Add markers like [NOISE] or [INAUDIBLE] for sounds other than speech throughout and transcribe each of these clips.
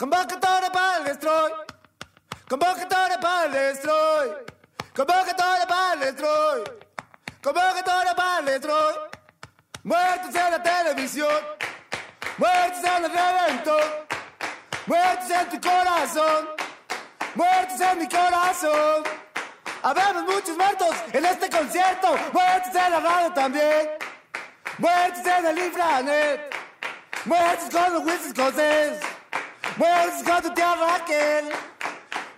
Convocatoria para el destroy. Convocatoria para el destroy. Convocatoria para el destroy. Convocatoria para el destroy. Muertos en la televisión. Muertos en el reventón. Muertos en tu corazón. Muertos en mi corazón. Habemos muchos muertos en este concierto. Muertos en la radio también. Muertos en el infranet. Muertos con los Wilson Cosés. Muertos con tu tía Raquel.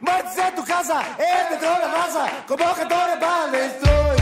Muertos en tu casa. El metro de la raza. Convocatoria para el destroy. Convocatoria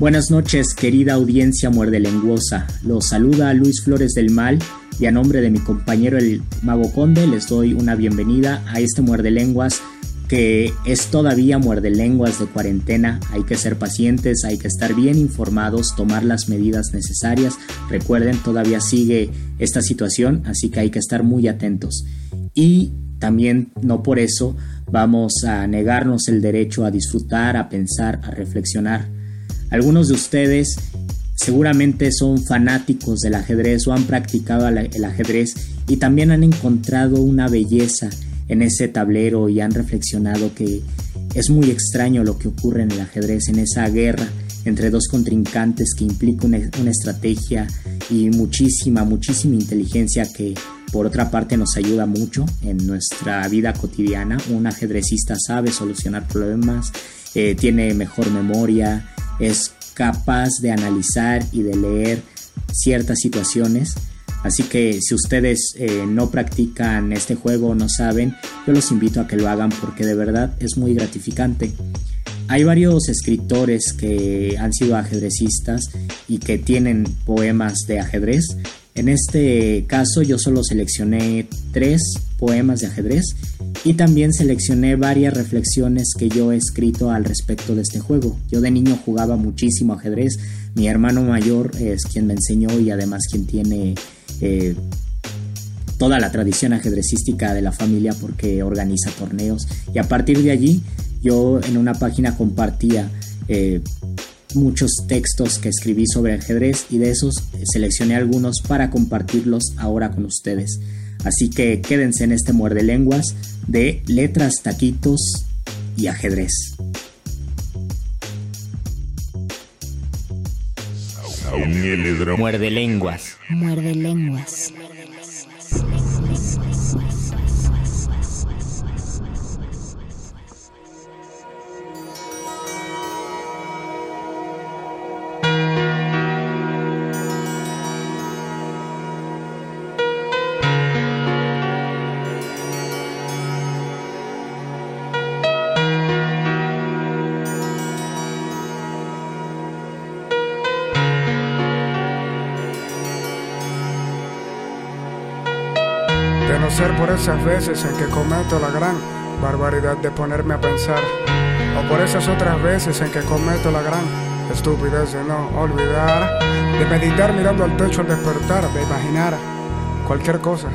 Buenas noches, querida audiencia muerde lenguosa. Los saluda Luis Flores del Mal y a nombre de mi compañero el Mago Conde les doy una bienvenida a este muerde lenguas que es todavía muerde lenguas de cuarentena. Hay que ser pacientes, hay que estar bien informados, tomar las medidas necesarias. Recuerden, todavía sigue esta situación, así que hay que estar muy atentos. Y también no por eso vamos a negarnos el derecho a disfrutar, a pensar, a reflexionar algunos de ustedes seguramente son fanáticos del ajedrez o han practicado el ajedrez y también han encontrado una belleza en ese tablero y han reflexionado que es muy extraño lo que ocurre en el ajedrez, en esa guerra entre dos contrincantes que implica una, estrategia y muchísima, muchísima inteligencia que por otra parte nos ayuda mucho en nuestra vida cotidiana. Un ajedrecista sabe solucionar problemas, eh, tiene mejor memoria, es capaz de analizar y de leer ciertas situaciones. Así que si ustedes eh, no practican este juego o no saben, yo los invito a que lo hagan porque de verdad es muy gratificante. Hay varios escritores que han sido ajedrecistas y que tienen poemas de ajedrez. En este caso yo solo seleccioné tres poemas de ajedrez y también seleccioné varias reflexiones que yo he escrito al respecto de este juego. Yo de niño jugaba muchísimo ajedrez, mi hermano mayor es quien me enseñó y además quien tiene eh, toda la tradición ajedrecística de la familia porque organiza torneos y a partir de allí yo en una página compartía eh, muchos textos que escribí sobre ajedrez y de esos seleccioné algunos para compartirlos ahora con ustedes. Así que quédense en este muerde lenguas de letras, taquitos y ajedrez. Muerde lenguas. Muerde lenguas. Por esas veces en que cometo la gran barbaridad de ponerme a pensar, o por esas otras veces en que cometo la gran estupidez de no olvidar, de meditar mirando al techo al despertar, de imaginar cualquier cosa.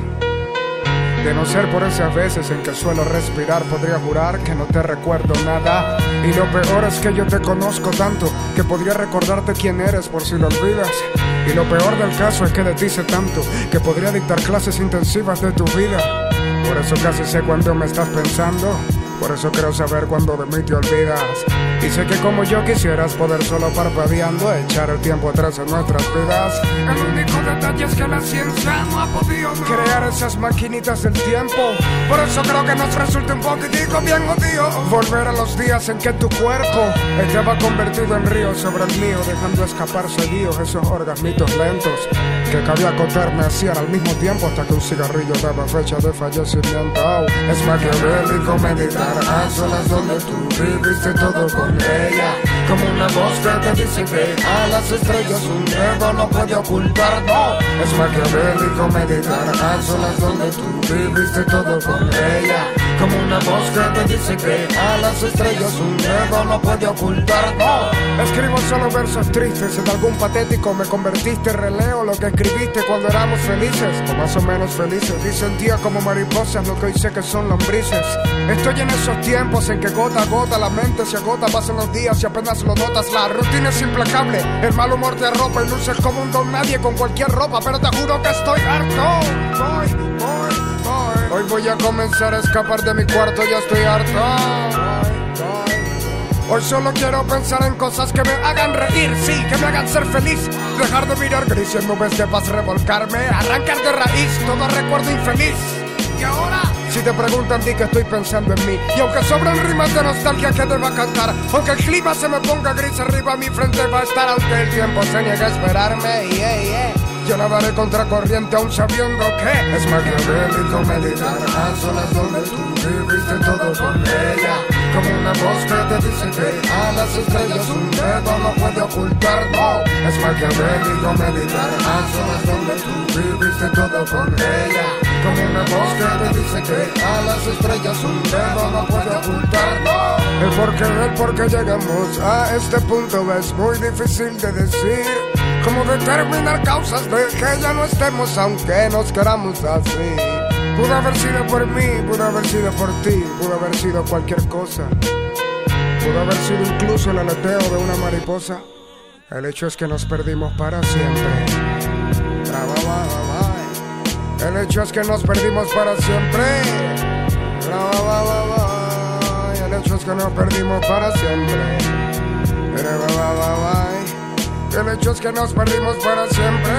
De no ser por esas veces en que suelo respirar, podría jurar que no te recuerdo nada. Y lo peor es que yo te conozco tanto que podría recordarte quién eres por si lo olvidas. Y lo peor del caso es que de ti sé tanto que podría dictar clases intensivas de tu vida. Por eso casi sé cuándo me estás pensando. Por eso quiero saber cuándo de mí te olvidas. Y sé que como yo quisieras poder solo parpadeando echar el tiempo atrás en nuestras vidas. El único detalle es que la ciencia no ha podido crear esas maquinitas del tiempo. Por eso creo que nos resulta un poquitico bien odio volver a los días en que tu cuerpo estaba convertido en río sobre el mío, dejando escapar seguidos esos orgasmitos lentos que cabía acotarme hacían al mismo tiempo hasta que un cigarrillo daba fecha de fallecimiento. Es maquiavélico meditar a solas donde tú viviste todo con ella. Como una voz que te dice que a las estrellas un dedo no puede ocultar, no. Es maquiavélico meditar a solas donde tú viviste todo con ella. Como una que te dice que a las estrellas un dedo no puede ocultar, no. Escribo solo versos tristes, en algún patético me convertiste, releo lo que escribiste cuando éramos felices, o más o menos felices. Y sentía como mariposas lo que hoy sé que son lombrices. Estoy en esos tiempos en que gota a gota la mente se agota, pasan los días y apenas lo notas. La rutina es implacable, el mal humor te ropa y luces como un don nadie con cualquier ropa, pero te juro que estoy harto. Voy, voy. Hoy voy a comenzar a escapar de mi cuarto, ya estoy harto. Hoy solo quiero pensar en cosas que me hagan reír, sí, que me hagan ser feliz. Dejar de mirar grises nubes de paz, revolcarme, arrancar de raíz todo recuerdo infeliz. Y ahora, si te preguntan, di que estoy pensando en mí. Y aunque sobran rimas de nostalgia que deba cantar, aunque el clima se me ponga gris arriba, mi frente va a estar aunque el tiempo se niegue a esperarme. Yo nadaré contracorriente aún sabiendo que es maquiavélico meditar a solas donde tú viviste todo con ella. Como una voz que te dice que a las estrellas un dedo no puede ocultar, no. Es maquiavélico meditar a solas donde tú viviste todo con ella. Como una voz que te dice que a las estrellas un dedo no puede ocultar, no. El por qué, el por qué llegamos a este punto es muy difícil de decir. Como determinar causas de que ya no estemos aunque nos queramos así. Pudo haber sido por mí, pudo haber sido por ti, pudo haber sido cualquier cosa. Pudo haber sido incluso el aleteo de una mariposa. El hecho es que nos perdimos para siempre. El hecho es que nos perdimos para siempre. El hecho es que nos perdimos para siempre. El hecho es que nos perdimos para siempre.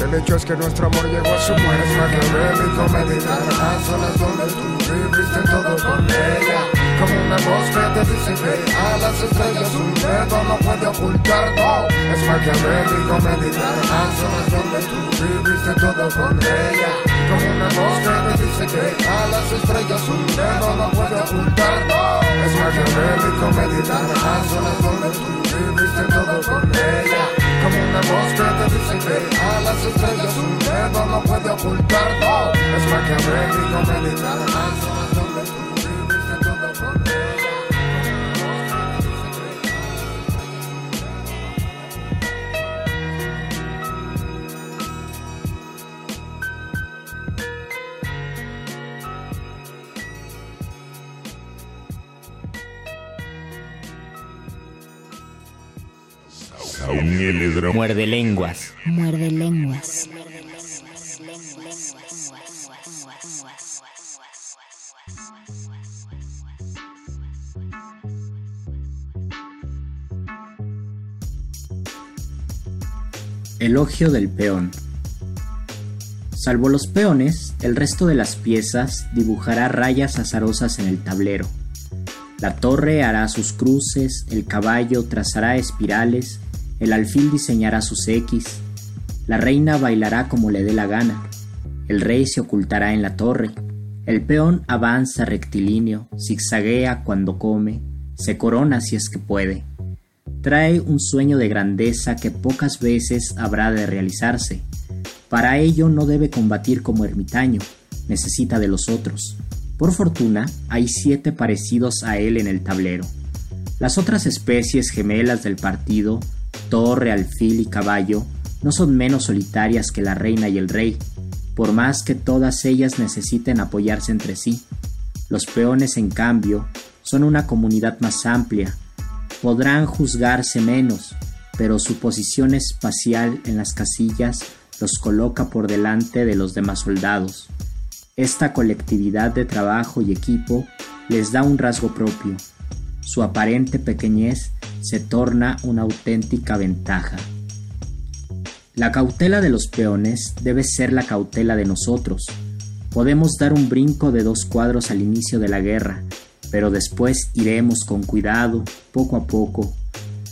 El hecho es que nuestro amor llegó a su muerte. Es maquiavélico meditar a solas donde tú viviste todo con ella. Como una voz que te dice que a las estrellas un dedo no puede ocultar, no. Es maquiavélico meditar a solas donde tú viviste todo con ella. Como una voz que te dice que a las estrellas un dedo no puede ocultar, no. Es maquiavélico meditar a solas donde tú viviste todo con ella. Como una voz que te dice que a las estrellas un dedo no puede ocultar, no. Es maquiavélico meditar a solas Muerde lenguas. Muerde lenguas. Elogio del peón. Salvo los peones, el resto de las piezas dibujará rayas azarosas en el tablero. La torre hará sus cruces, el caballo trazará espirales, el alfil diseñará sus X, la reina bailará como le dé la gana, el rey se ocultará en la torre, el peón avanza rectilíneo, zigzaguea cuando come, se corona si es que puede. Trae un sueño de grandeza que pocas veces habrá de realizarse. Para ello no debe combatir como ermitaño, necesita de los otros. Por fortuna, hay siete parecidos a él en el tablero. Las otras especies gemelas del partido, torre, alfil y caballo, no son menos solitarias que la reina y el rey, por más que todas ellas necesiten apoyarse entre sí. Los peones, en cambio, son una comunidad más amplia, podrán juzgarse menos, pero su posición espacial en las casillas los coloca por delante de los demás soldados. Esta colectividad de trabajo y equipo les da un rasgo propio. Su aparente pequeñez se torna una auténtica ventaja. La cautela de los peones debe ser la cautela de nosotros. Podemos dar un brinco de dos cuadros al inicio de la guerra, pero después iremos con cuidado, poco a poco.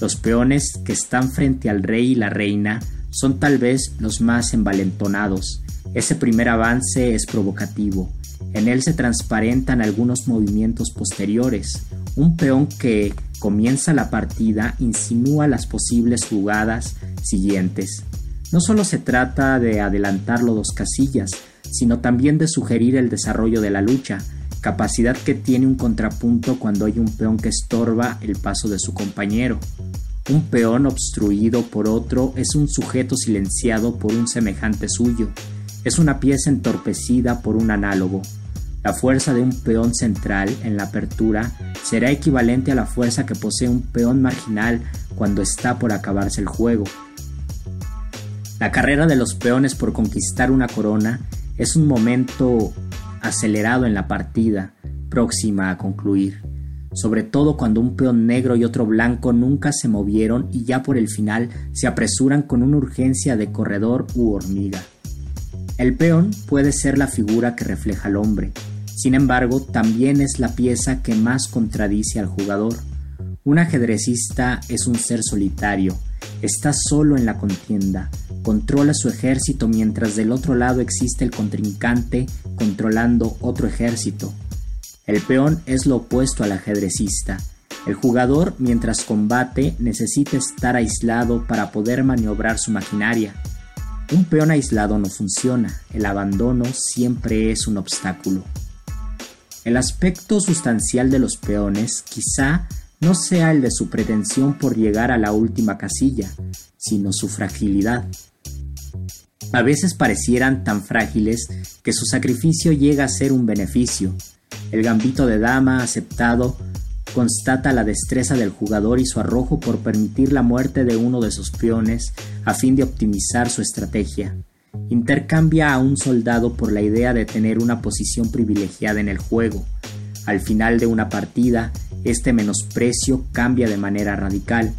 Los peones que están frente al rey y la reina son tal vez los más envalentonados. Ese primer avance es provocativo. En él se transparentan algunos movimientos posteriores. Un peón que comienza la partida insinúa las posibles jugadas siguientes. No solo se trata de adelantarlo dos casillas, sino también de sugerir el desarrollo de la lucha, capacidad que tiene un contrapunto cuando hay un peón que estorba el paso de su compañero. Un peón obstruido por otro es un sujeto silenciado por un semejante suyo, es una pieza entorpecida por un análogo. La fuerza de un peón central en la apertura será equivalente a la fuerza que posee un peón marginal cuando está por acabarse el juego. La carrera de los peones por conquistar una corona es un momento acelerado en la partida, próxima a concluir, sobre todo cuando un peón negro y otro blanco nunca se movieron y ya por el final se apresuran con una urgencia de corredor u hormiga. El peón puede ser la figura que refleja al hombre, sin embargo también es la pieza que más contradice al jugador. Un ajedrecista es un ser solitario, está solo en la contienda, controla su ejército mientras del otro lado existe el contrincante controlando otro ejército. El peón es lo opuesto al ajedrecista. El jugador, mientras combate, necesita estar aislado para poder maniobrar su maquinaria. Un peón aislado no funciona, el abandono siempre es un obstáculo. El aspecto sustancial de los peones quizá no sea el de su pretensión por llegar a la última casilla, sino su fragilidad. A veces parecieran tan frágiles que su sacrificio llega a ser un beneficio. El gambito de dama aceptado constata la destreza del jugador y su arrojo por permitir la muerte de uno de sus peones a fin de optimizar su estrategia. Intercambia a un soldado por la idea de tener una posición privilegiada en el juego. Al final de una partida, este menosprecio cambia de manera radical.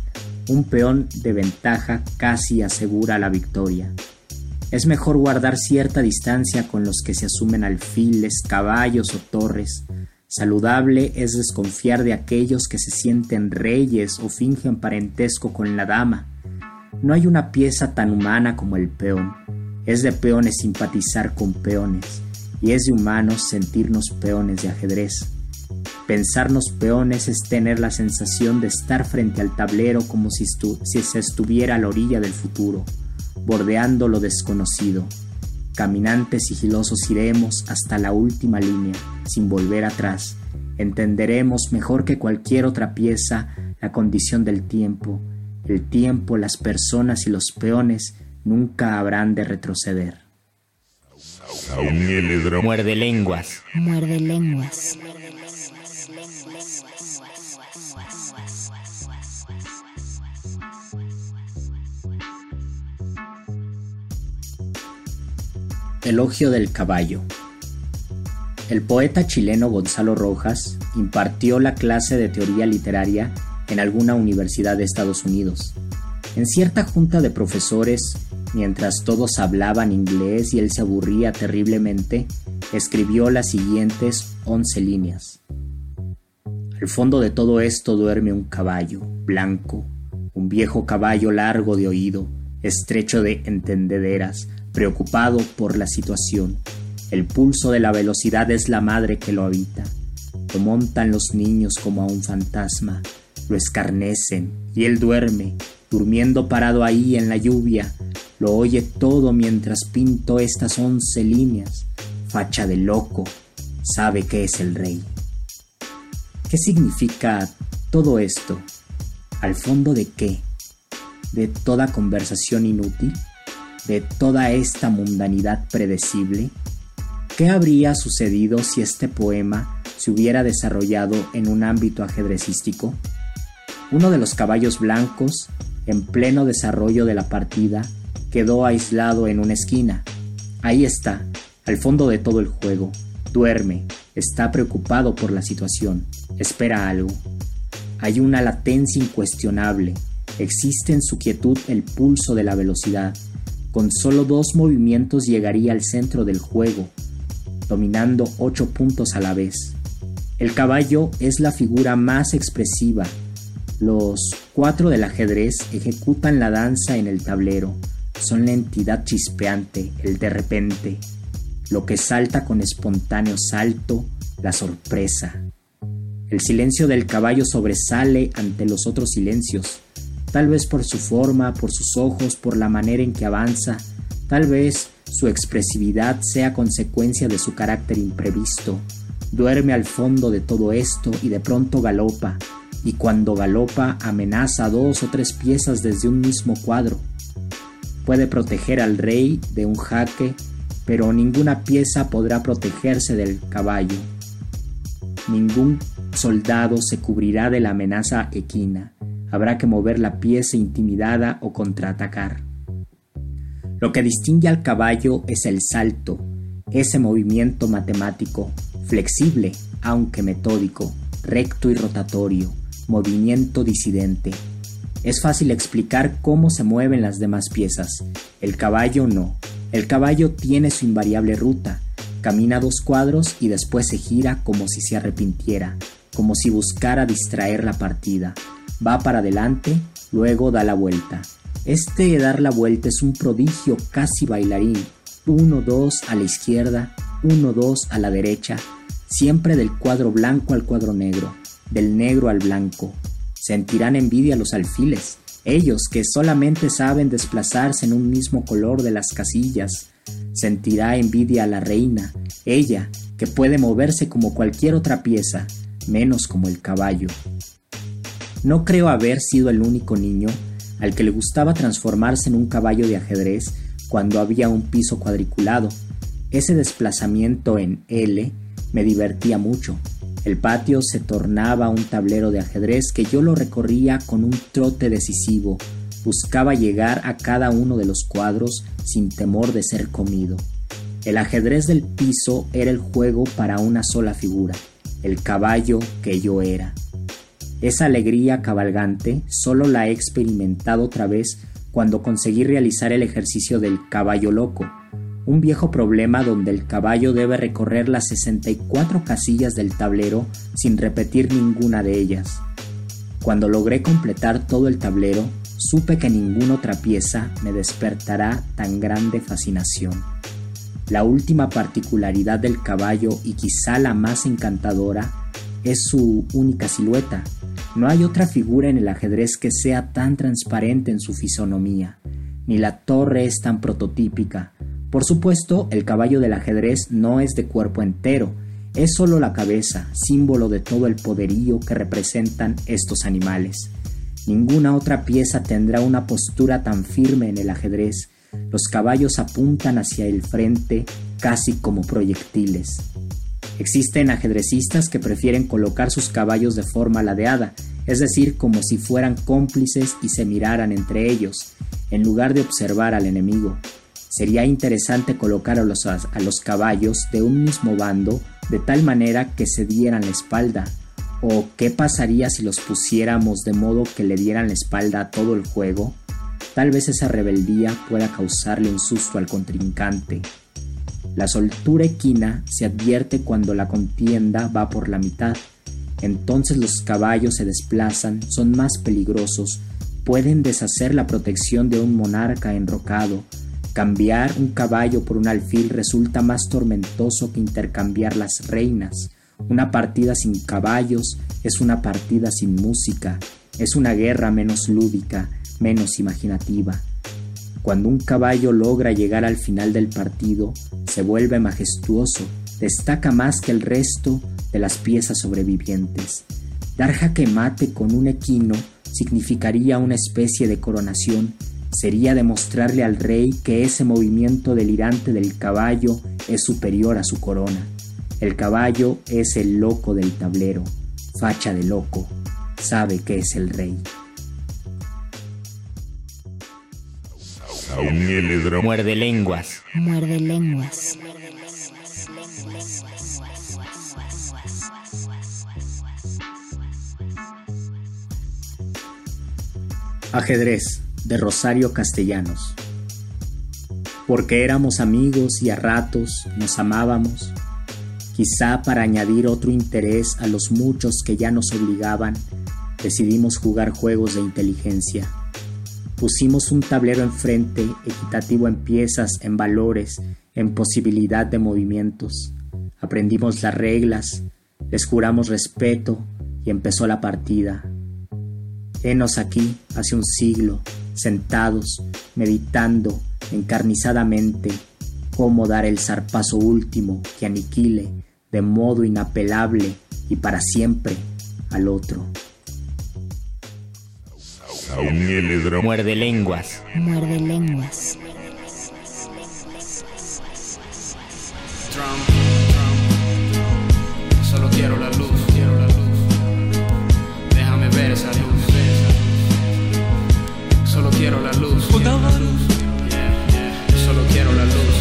Un peón de ventaja casi asegura la victoria. Es mejor guardar cierta distancia con los que se asumen alfiles, caballos o torres. Saludable es desconfiar de aquellos que se sienten reyes o fingen parentesco con la dama. No hay una pieza tan humana como el peón. Es de peones simpatizar con peones, y es de humanos sentirnos peones de ajedrez. Pensarnos peones es tener la sensación de estar frente al tablero como si, si se estuviera a la orilla del futuro bordeando lo desconocido. Caminantes sigilosos iremos hasta la última línea, sin volver atrás. Entenderemos mejor que cualquier otra pieza la condición del tiempo. El tiempo, las personas y los peones nunca habrán de retroceder. Muerde lenguas. Muerde lenguas. Elogio del caballo. El poeta chileno Gonzalo Rojas impartió la clase de teoría literaria en alguna universidad de Estados Unidos. En cierta junta de profesores, mientras todos hablaban inglés y él se aburría terriblemente, escribió las siguientes once líneas. Al fondo de todo esto duerme un caballo, blanco, un viejo caballo largo de oído, estrecho de entendederas, preocupado por la situación. El pulso de la velocidad es la madre que lo habita. Lo montan los niños como a un fantasma, lo escarnecen y él duerme, durmiendo parado ahí en la lluvia. Lo oye todo mientras pinto estas once líneas. Facha de loco, sabe que es el rey. ¿Qué significa todo esto? ¿Al fondo de qué? ¿De toda conversación inútil? de toda esta mundanidad predecible? ¿Qué habría sucedido si este poema se hubiera desarrollado en un ámbito ajedrecístico? Uno de los caballos blancos, en pleno desarrollo de la partida, quedó aislado en una esquina. Ahí está, al fondo de todo el juego. Duerme, está preocupado por la situación, espera algo. Hay una latencia incuestionable, existe en su quietud el pulso de la velocidad, con solo dos movimientos llegaría al centro del juego, dominando ocho puntos a la vez. El caballo es la figura más expresiva. Los cuatro del ajedrez ejecutan la danza en el tablero. Son la entidad chispeante, el de repente, lo que salta con espontáneo salto, la sorpresa. El silencio del caballo sobresale ante los otros silencios tal vez por su forma, por sus ojos, por la manera en que avanza, tal vez su expresividad sea consecuencia de su carácter imprevisto. Duerme al fondo de todo esto y de pronto galopa, y cuando galopa amenaza dos o tres piezas desde un mismo cuadro. Puede proteger al rey de un jaque, pero ninguna pieza podrá protegerse del caballo. Ningún soldado se cubrirá de la amenaza equina habrá que mover la pieza intimidada o contraatacar. Lo que distingue al caballo es el salto, ese movimiento matemático, flexible, aunque metódico, recto y rotatorio, movimiento disidente. Es fácil explicar cómo se mueven las demás piezas. El caballo no. El caballo tiene su invariable ruta. Camina dos cuadros y después se gira como si se arrepintiera, como si buscara distraer la partida. Va para adelante, luego da la vuelta. Este dar la vuelta es un prodigio casi bailarín. Uno, dos a la izquierda, uno, dos a la derecha, siempre del cuadro blanco al cuadro negro, del negro al blanco. Sentirán envidia los alfiles, ellos que solamente saben desplazarse en un mismo color de las casillas. Sentirá envidia a la reina, ella que puede moverse como cualquier otra pieza, menos como el caballo. No creo haber sido el único niño al que le gustaba transformarse en un caballo de ajedrez cuando había un piso cuadriculado. Ese desplazamiento en L me divertía mucho. El patio se tornaba un tablero de ajedrez que yo lo recorría con un trote decisivo. Buscaba llegar a cada uno de los cuadros sin temor de ser comido. El ajedrez del piso era el juego para una sola figura, el caballo que yo era. Esa alegría cabalgante solo la he experimentado otra vez cuando conseguí realizar el ejercicio del caballo loco, un viejo problema donde el caballo debe recorrer las 64 casillas del tablero sin repetir ninguna de ellas. Cuando logré completar todo el tablero, supe que ninguna otra pieza me despertará tan grande fascinación. La última particularidad del caballo y quizá la más encantadora es su única silueta. No hay otra figura en el ajedrez que sea tan transparente en su fisonomía, ni la torre es tan prototípica. Por supuesto, el caballo del ajedrez no es de cuerpo entero, es solo la cabeza, símbolo de todo el poderío que representan estos animales. Ninguna otra pieza tendrá una postura tan firme en el ajedrez. Los caballos apuntan hacia el frente casi como proyectiles. Existen ajedrecistas que prefieren colocar sus caballos de forma ladeada, es decir, como si fueran cómplices y se miraran entre ellos, en lugar de observar al enemigo. Sería interesante colocar a los, a los caballos de un mismo bando de tal manera que se dieran la espalda, o qué pasaría si los pusiéramos de modo que le dieran la espalda a todo el juego. Tal vez esa rebeldía pueda causarle un susto al contrincante. La soltura equina se advierte cuando la contienda va por la mitad. Entonces los caballos se desplazan, son más peligrosos, pueden deshacer la protección de un monarca enrocado. Cambiar un caballo por un alfil resulta más tormentoso que intercambiar las reinas. Una partida sin caballos es una partida sin música, es una guerra menos lúdica, menos imaginativa. Cuando un caballo logra llegar al final del partido, se vuelve majestuoso, destaca más que el resto de las piezas sobrevivientes. Dar jaque mate con un equino significaría una especie de coronación, sería demostrarle al rey que ese movimiento delirante del caballo es superior a su corona. El caballo es el loco del tablero, facha de loco, sabe que es el rey. Muerde lenguas. Muerde lenguas. Ajedrez de Rosario Castellanos. Porque éramos amigos y a ratos nos amábamos, quizá para añadir otro interés a los muchos que ya nos obligaban, decidimos jugar juegos de inteligencia Pusimos un tablero enfrente, equitativo en piezas, en valores, en posibilidad de movimientos. Aprendimos las reglas, les juramos respeto y empezó la partida. Henos aquí, hace un siglo, sentados, meditando encarnizadamente cómo dar el zarpazo último que aniquile de modo inapelable y para siempre al otro. Muerde lenguas. Muerde lenguas. Solo quiero la luz, quiero la luz. Déjame ver esa luz quiero la luz. Yeah. Yo solo quiero la luz.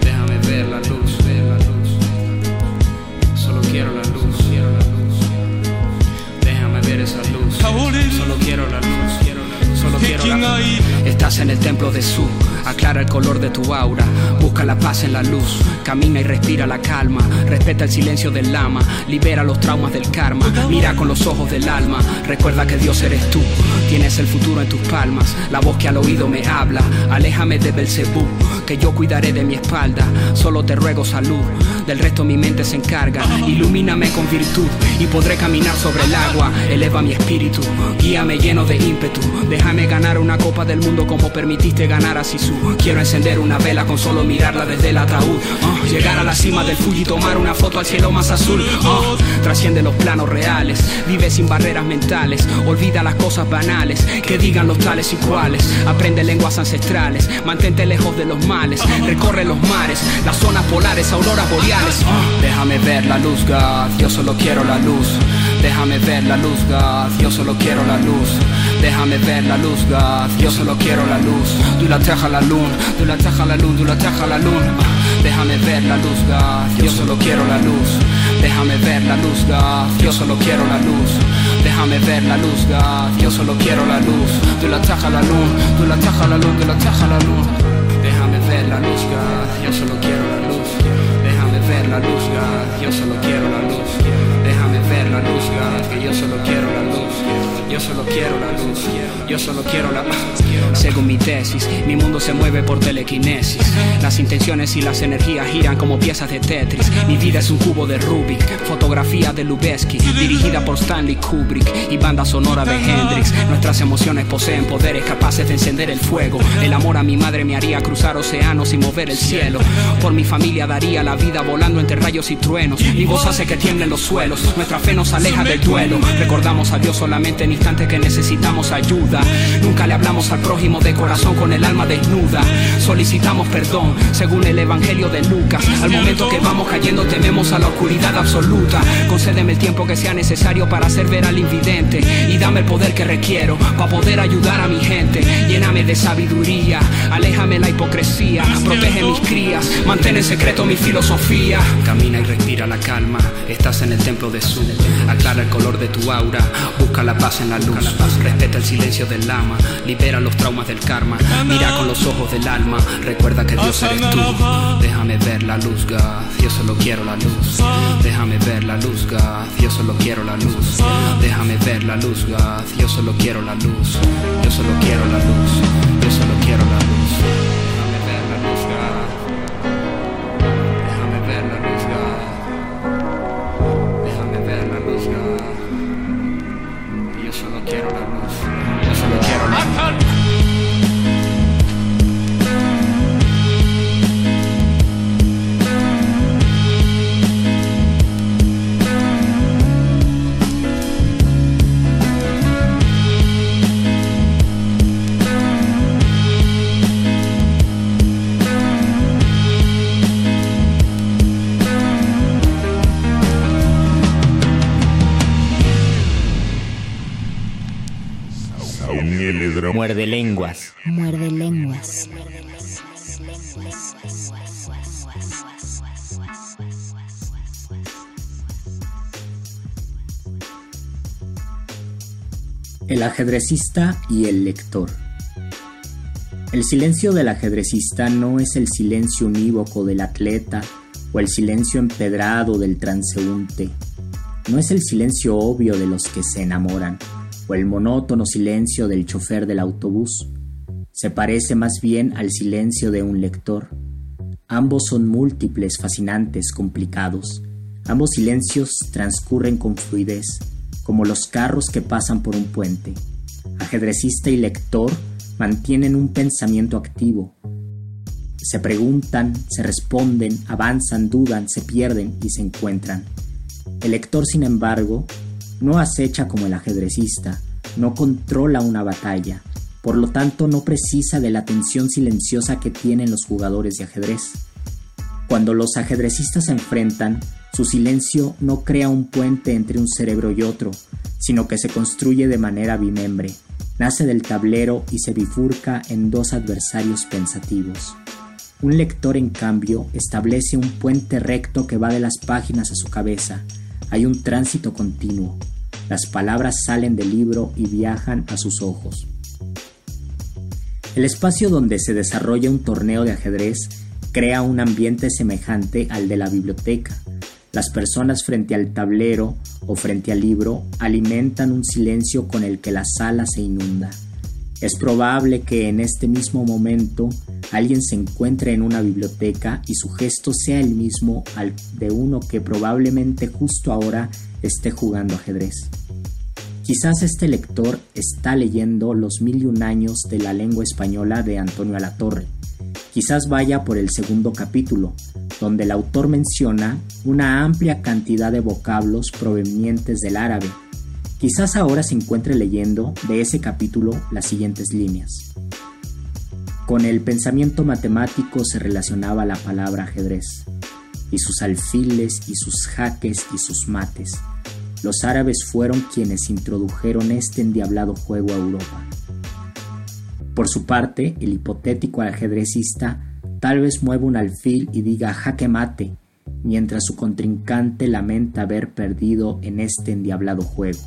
Déjame ver la luz, ver la luz. Solo quiero la luz, quiero la luz. Déjame ver esa luz. Solo quiero la luz, quiero la luz. Solo quiero la luz. Estás en el templo de Su, aclara el color de tu aura, busca la paz en la luz, camina y respira la calma, respeta el silencio del lama, libera los traumas del karma, mira con los ojos del alma, recuerda que Dios eres tú, tienes el futuro en tus palmas, la voz que al oído me habla, aléjame de Belcebú, que yo cuidaré de mi espalda, solo te ruego salud, del resto mi mente se encarga, ilumíname con virtud y podré caminar sobre el agua, eleva mi espíritu, guíame lleno de ímpetu, déjame ganar una copa del mundo como permitiste ganar a Sisu, quiero encender una vela con solo mirarla desde el ataúd, uh, llegar a la cima del Fuji y tomar una foto al cielo más azul, uh, trasciende los planos reales, vive sin barreras mentales, olvida las cosas banales, que digan los tales y cuales, aprende lenguas ancestrales, mantente lejos de los males, recorre los mares, las zonas polares, auroras boreales, uh, déjame ver la luz, God, yo solo quiero la luz, déjame ver la luz, God, yo solo quiero la luz, déjame ver la luz, God, yo solo quiero la luz, tú la teja la luna, tú la teja la luna, tú la teja la luna, déjame ver la luz, God, yo solo quiero la luz, déjame ver la luz, God, yo solo quiero la luz, déjame ver la luz, God, yo solo quiero la luz, tú la teja la luna, tú la teja la luna, tú la teja la luna, déjame ver la luz, God, yo solo quiero la luz, déjame ver la luz, God, yo solo quiero la luz, según mi tesis, mi mundo se mueve por telequinesis. Las intenciones y las energías giran como piezas de Tetris. Mi vida es un cubo de Rubik, fotografía de Lubeski, dirigida por Stanley Kubrick y banda sonora de Hendrix. Nuestras emociones poseen poderes capaces de encender el fuego. El amor a mi madre me haría cruzar océanos y mover el cielo. Por mi familia daría la vida volando entre rayos y truenos. Mi voz hace que tiemblen los suelos. Nuestra fe nos aleja del duelo. Recordamos a Dios solamente en instantes que necesitamos ayuda. Nunca le hablamos al prójimo de corazón con el alma desnuda. Solicitamos perdón según el Evangelio de Lucas. Al momento que vamos cayendo tememos a la oscuridad absoluta. Concédeme el tiempo que sea necesario para hacer ver al invidente y dame el poder que requiero para poder ayudar a mi gente. Lléname de sabiduría, aléjame la hipocresía, protege mis crías, mantén en secreto mi filosofía. Camina y respira la calma, estás en el templo de Su. Aclara el color de tu aura, busca la paz en la luz, respeta el silencio del lama, libera los traumas del karma. Mira con los ojos del alma, recuerda que Dios eres tú. Déjame ver la luz, God, yo solo quiero la luz. Déjame ver la luz, God, yo solo quiero la luz. Déjame ver la luz, God, yo solo quiero la luz. Yo solo quiero la luz, yo solo quiero la luz. Muerde lenguas. Muerde lenguas. El ajedrecista y el lector. El silencio del ajedrecista no es el silencio unívoco del atleta o el silencio empedrado del transeúnte. No es el silencio obvio de los que se enamoran o el monótono silencio del chofer del autobús. Se parece más bien al silencio de un lector. Ambos son múltiples, fascinantes, complicados. Ambos silencios transcurren con fluidez, como los carros que pasan por un puente. Ajedrecista y lector mantienen un pensamiento activo. Se preguntan, se responden, avanzan, dudan, se pierden y se encuentran. El lector, sin embargo, no acecha como el ajedrecista, no controla una batalla, por lo tanto no precisa de la tensión silenciosa que tienen los jugadores de ajedrez. Cuando los ajedrecistas se enfrentan, su silencio no crea un puente entre un cerebro y otro, sino que se construye de manera bimembre, nace del tablero y se bifurca en dos adversarios pensativos. Un lector, en cambio, establece un puente recto que va de las páginas a su cabeza. Hay un tránsito continuo. Las palabras salen del libro y viajan a sus ojos. El espacio donde se desarrolla un torneo de ajedrez crea un ambiente semejante al de la biblioteca. Las personas frente al tablero o frente al libro alimentan un silencio con el que la sala se inunda. Es probable que en este mismo momento alguien se encuentre en una biblioteca y su gesto sea el mismo al de uno que probablemente justo ahora esté jugando ajedrez. Quizás este lector está leyendo Los mil y un años de la lengua española de Antonio Alatorre. Quizás vaya por el segundo capítulo, donde el autor menciona una amplia cantidad de vocablos provenientes del árabe. Quizás ahora se encuentre leyendo de ese capítulo las siguientes líneas. Con el pensamiento matemático se relacionaba la palabra ajedrez, y sus alfiles y sus jaques y sus mates los árabes fueron quienes introdujeron este endiablado juego a Europa. Por su parte, el hipotético ajedrecista tal vez mueva un alfil y diga jaque mate, mientras su contrincante lamenta haber perdido en este endiablado juego.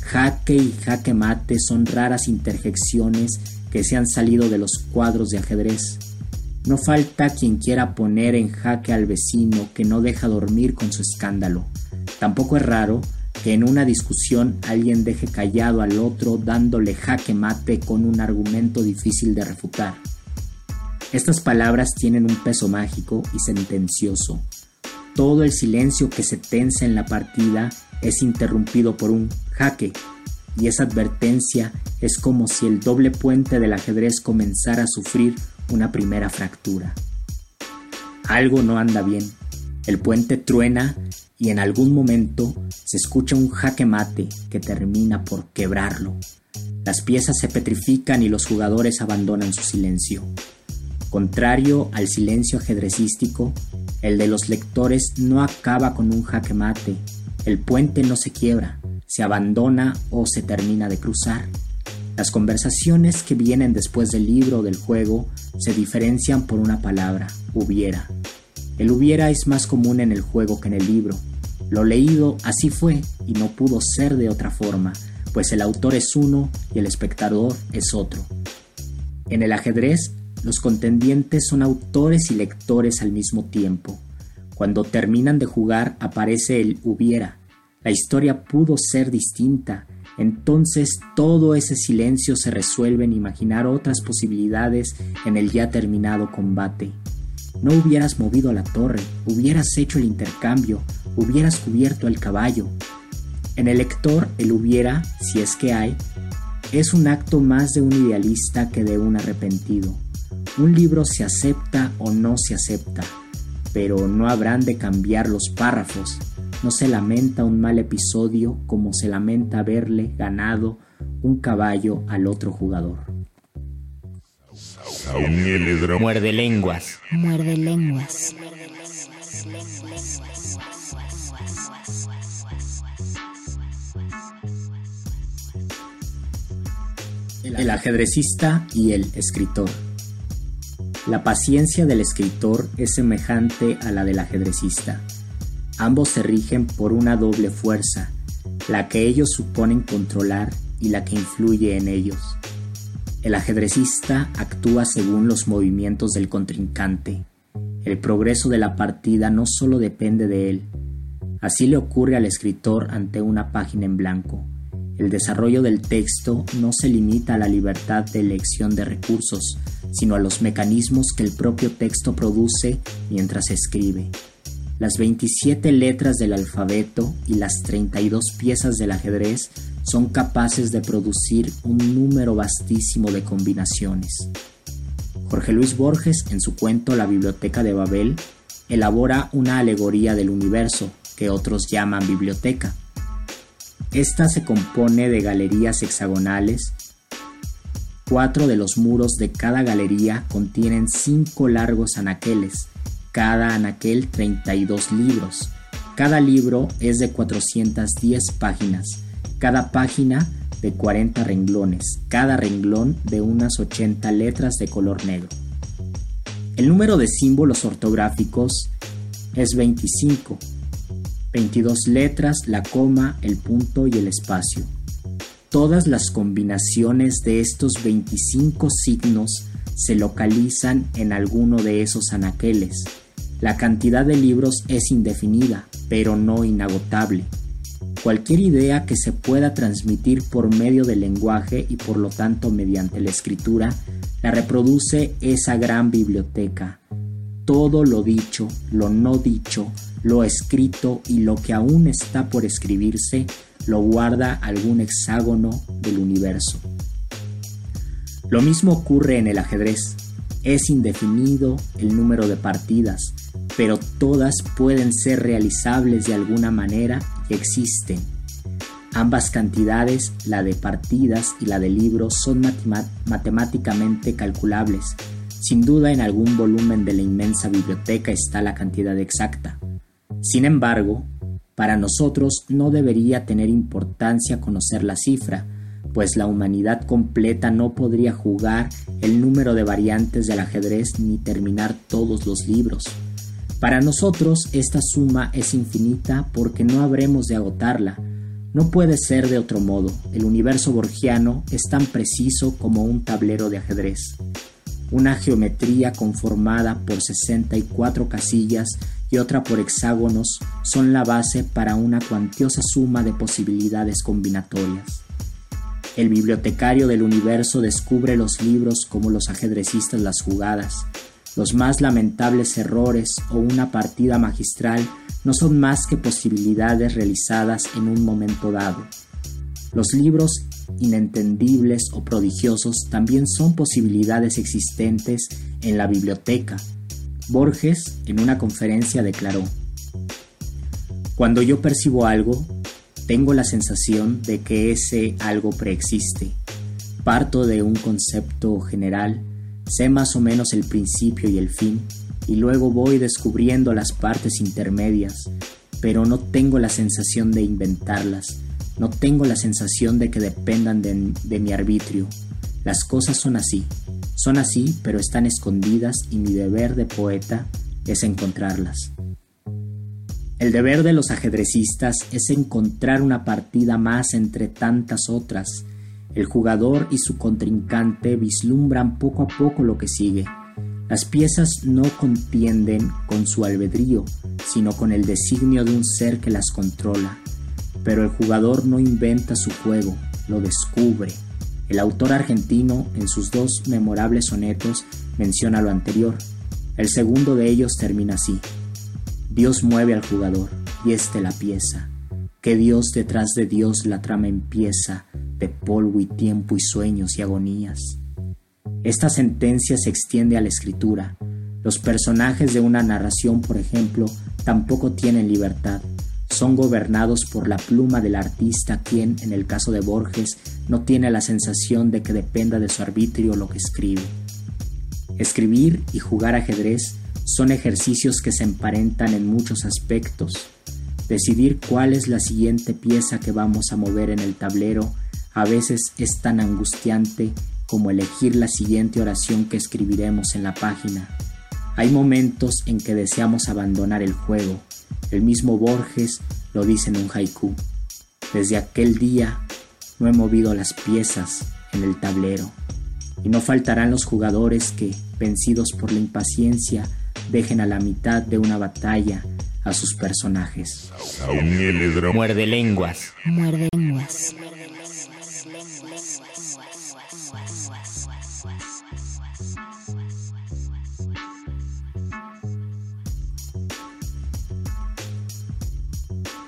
Jaque y jaque mate son raras interjecciones que se han salido de los cuadros de ajedrez. No falta quien quiera poner en jaque al vecino que no deja dormir con su escándalo. Tampoco es raro que en una discusión alguien deje callado al otro dándole jaque mate con un argumento difícil de refutar. Estas palabras tienen un peso mágico y sentencioso. Todo el silencio que se tensa en la partida es interrumpido por un jaque, y esa advertencia es como si el doble puente del ajedrez comenzara a sufrir una primera fractura. Algo no anda bien. El puente truena y en algún momento se escucha un jaque mate que termina por quebrarlo. Las piezas se petrifican y los jugadores abandonan su silencio. Contrario al silencio ajedrecístico, el de los lectores no acaba con un jaque mate, el puente no se quiebra, se abandona o se termina de cruzar. Las conversaciones que vienen después del libro o del juego se diferencian por una palabra, hubiera. El hubiera es más común en el juego que en el libro, lo leído así fue y no pudo ser de otra forma, pues el autor es uno y el espectador es otro. En el ajedrez, los contendientes son autores y lectores al mismo tiempo. Cuando terminan de jugar aparece el hubiera. La historia pudo ser distinta. Entonces todo ese silencio se resuelve en imaginar otras posibilidades en el ya terminado combate. No hubieras movido la torre, hubieras hecho el intercambio, hubieras cubierto el caballo. En el lector, el hubiera, si es que hay, es un acto más de un idealista que de un arrepentido. Un libro se acepta o no se acepta, pero no habrán de cambiar los párrafos. No se lamenta un mal episodio como se lamenta haberle ganado un caballo al otro jugador. Muerde lenguas. Muerde lenguas. el ajedrecista y el escritor. La paciencia del escritor es semejante a la del ajedrecista. Ambos se rigen por una doble fuerza, la que ellos suponen controlar y la que influye en ellos. El ajedrecista actúa según los movimientos del contrincante. El progreso de la partida no solo depende de él. Así le ocurre al escritor ante una página en blanco. El desarrollo del texto no se limita a la libertad de elección de recursos, sino a los mecanismos que el propio texto produce mientras escribe. Las 27 letras del alfabeto y las 32 piezas del ajedrez son capaces de producir un número vastísimo de combinaciones. Jorge Luis Borges, en su cuento La Biblioteca de Babel, elabora una alegoría del universo que otros llaman biblioteca esta se compone de galerías hexagonales. Cuatro de los muros de cada galería contienen cinco largos anaqueles, cada anaquel 32 libros. Cada libro es de 410 páginas, cada página de 40 renglones, cada renglón de unas 80 letras de color negro. El número de símbolos ortográficos es 25 22 letras, la coma, el punto y el espacio. Todas las combinaciones de estos 25 signos se localizan en alguno de esos anaqueles. La cantidad de libros es indefinida, pero no inagotable. Cualquier idea que se pueda transmitir por medio del lenguaje y por lo tanto mediante la escritura, la reproduce esa gran biblioteca. Todo lo dicho, lo no dicho, lo escrito y lo que aún está por escribirse, lo guarda algún hexágono del universo. Lo mismo ocurre en el ajedrez. Es indefinido el número de partidas, pero todas pueden ser realizables de alguna manera y existen. Ambas cantidades, la de partidas y la de libros, son matemáticamente calculables. Sin duda en algún volumen de la inmensa biblioteca está la cantidad exacta. Sin embargo, para nosotros no debería tener importancia conocer la cifra, pues la humanidad completa no podría jugar el número de variantes del ajedrez ni terminar todos los libros. Para nosotros esta suma es infinita porque no habremos de agotarla. No puede ser de otro modo. El universo borgiano es tan preciso como un tablero de ajedrez. Una geometría conformada por 64 casillas y otra por hexágonos son la base para una cuantiosa suma de posibilidades combinatorias. El bibliotecario del universo descubre los libros como los ajedrecistas las jugadas. Los más lamentables errores o una partida magistral no son más que posibilidades realizadas en un momento dado. Los libros inentendibles o prodigiosos también son posibilidades existentes en la biblioteca, Borges en una conferencia declaró, Cuando yo percibo algo, tengo la sensación de que ese algo preexiste. Parto de un concepto general, sé más o menos el principio y el fin, y luego voy descubriendo las partes intermedias, pero no tengo la sensación de inventarlas, no tengo la sensación de que dependan de, de mi arbitrio. Las cosas son así, son así, pero están escondidas y mi deber de poeta es encontrarlas. El deber de los ajedrecistas es encontrar una partida más entre tantas otras. El jugador y su contrincante vislumbran poco a poco lo que sigue. Las piezas no contienden con su albedrío, sino con el designio de un ser que las controla. Pero el jugador no inventa su juego, lo descubre, el autor argentino, en sus dos memorables sonetos, menciona lo anterior. El segundo de ellos termina así. Dios mueve al jugador, y este la pieza. Que Dios detrás de Dios la trama empieza, de polvo y tiempo y sueños y agonías. Esta sentencia se extiende a la escritura. Los personajes de una narración, por ejemplo, tampoco tienen libertad son gobernados por la pluma del artista quien, en el caso de Borges, no tiene la sensación de que dependa de su arbitrio lo que escribe. Escribir y jugar ajedrez son ejercicios que se emparentan en muchos aspectos. Decidir cuál es la siguiente pieza que vamos a mover en el tablero a veces es tan angustiante como elegir la siguiente oración que escribiremos en la página. Hay momentos en que deseamos abandonar el juego, el mismo Borges lo dice en un haiku. Desde aquel día no he movido las piezas en el tablero. Y no faltarán los jugadores que, vencidos por la impaciencia, dejen a la mitad de una batalla a sus personajes. Muerde lenguas. Muerde lenguas.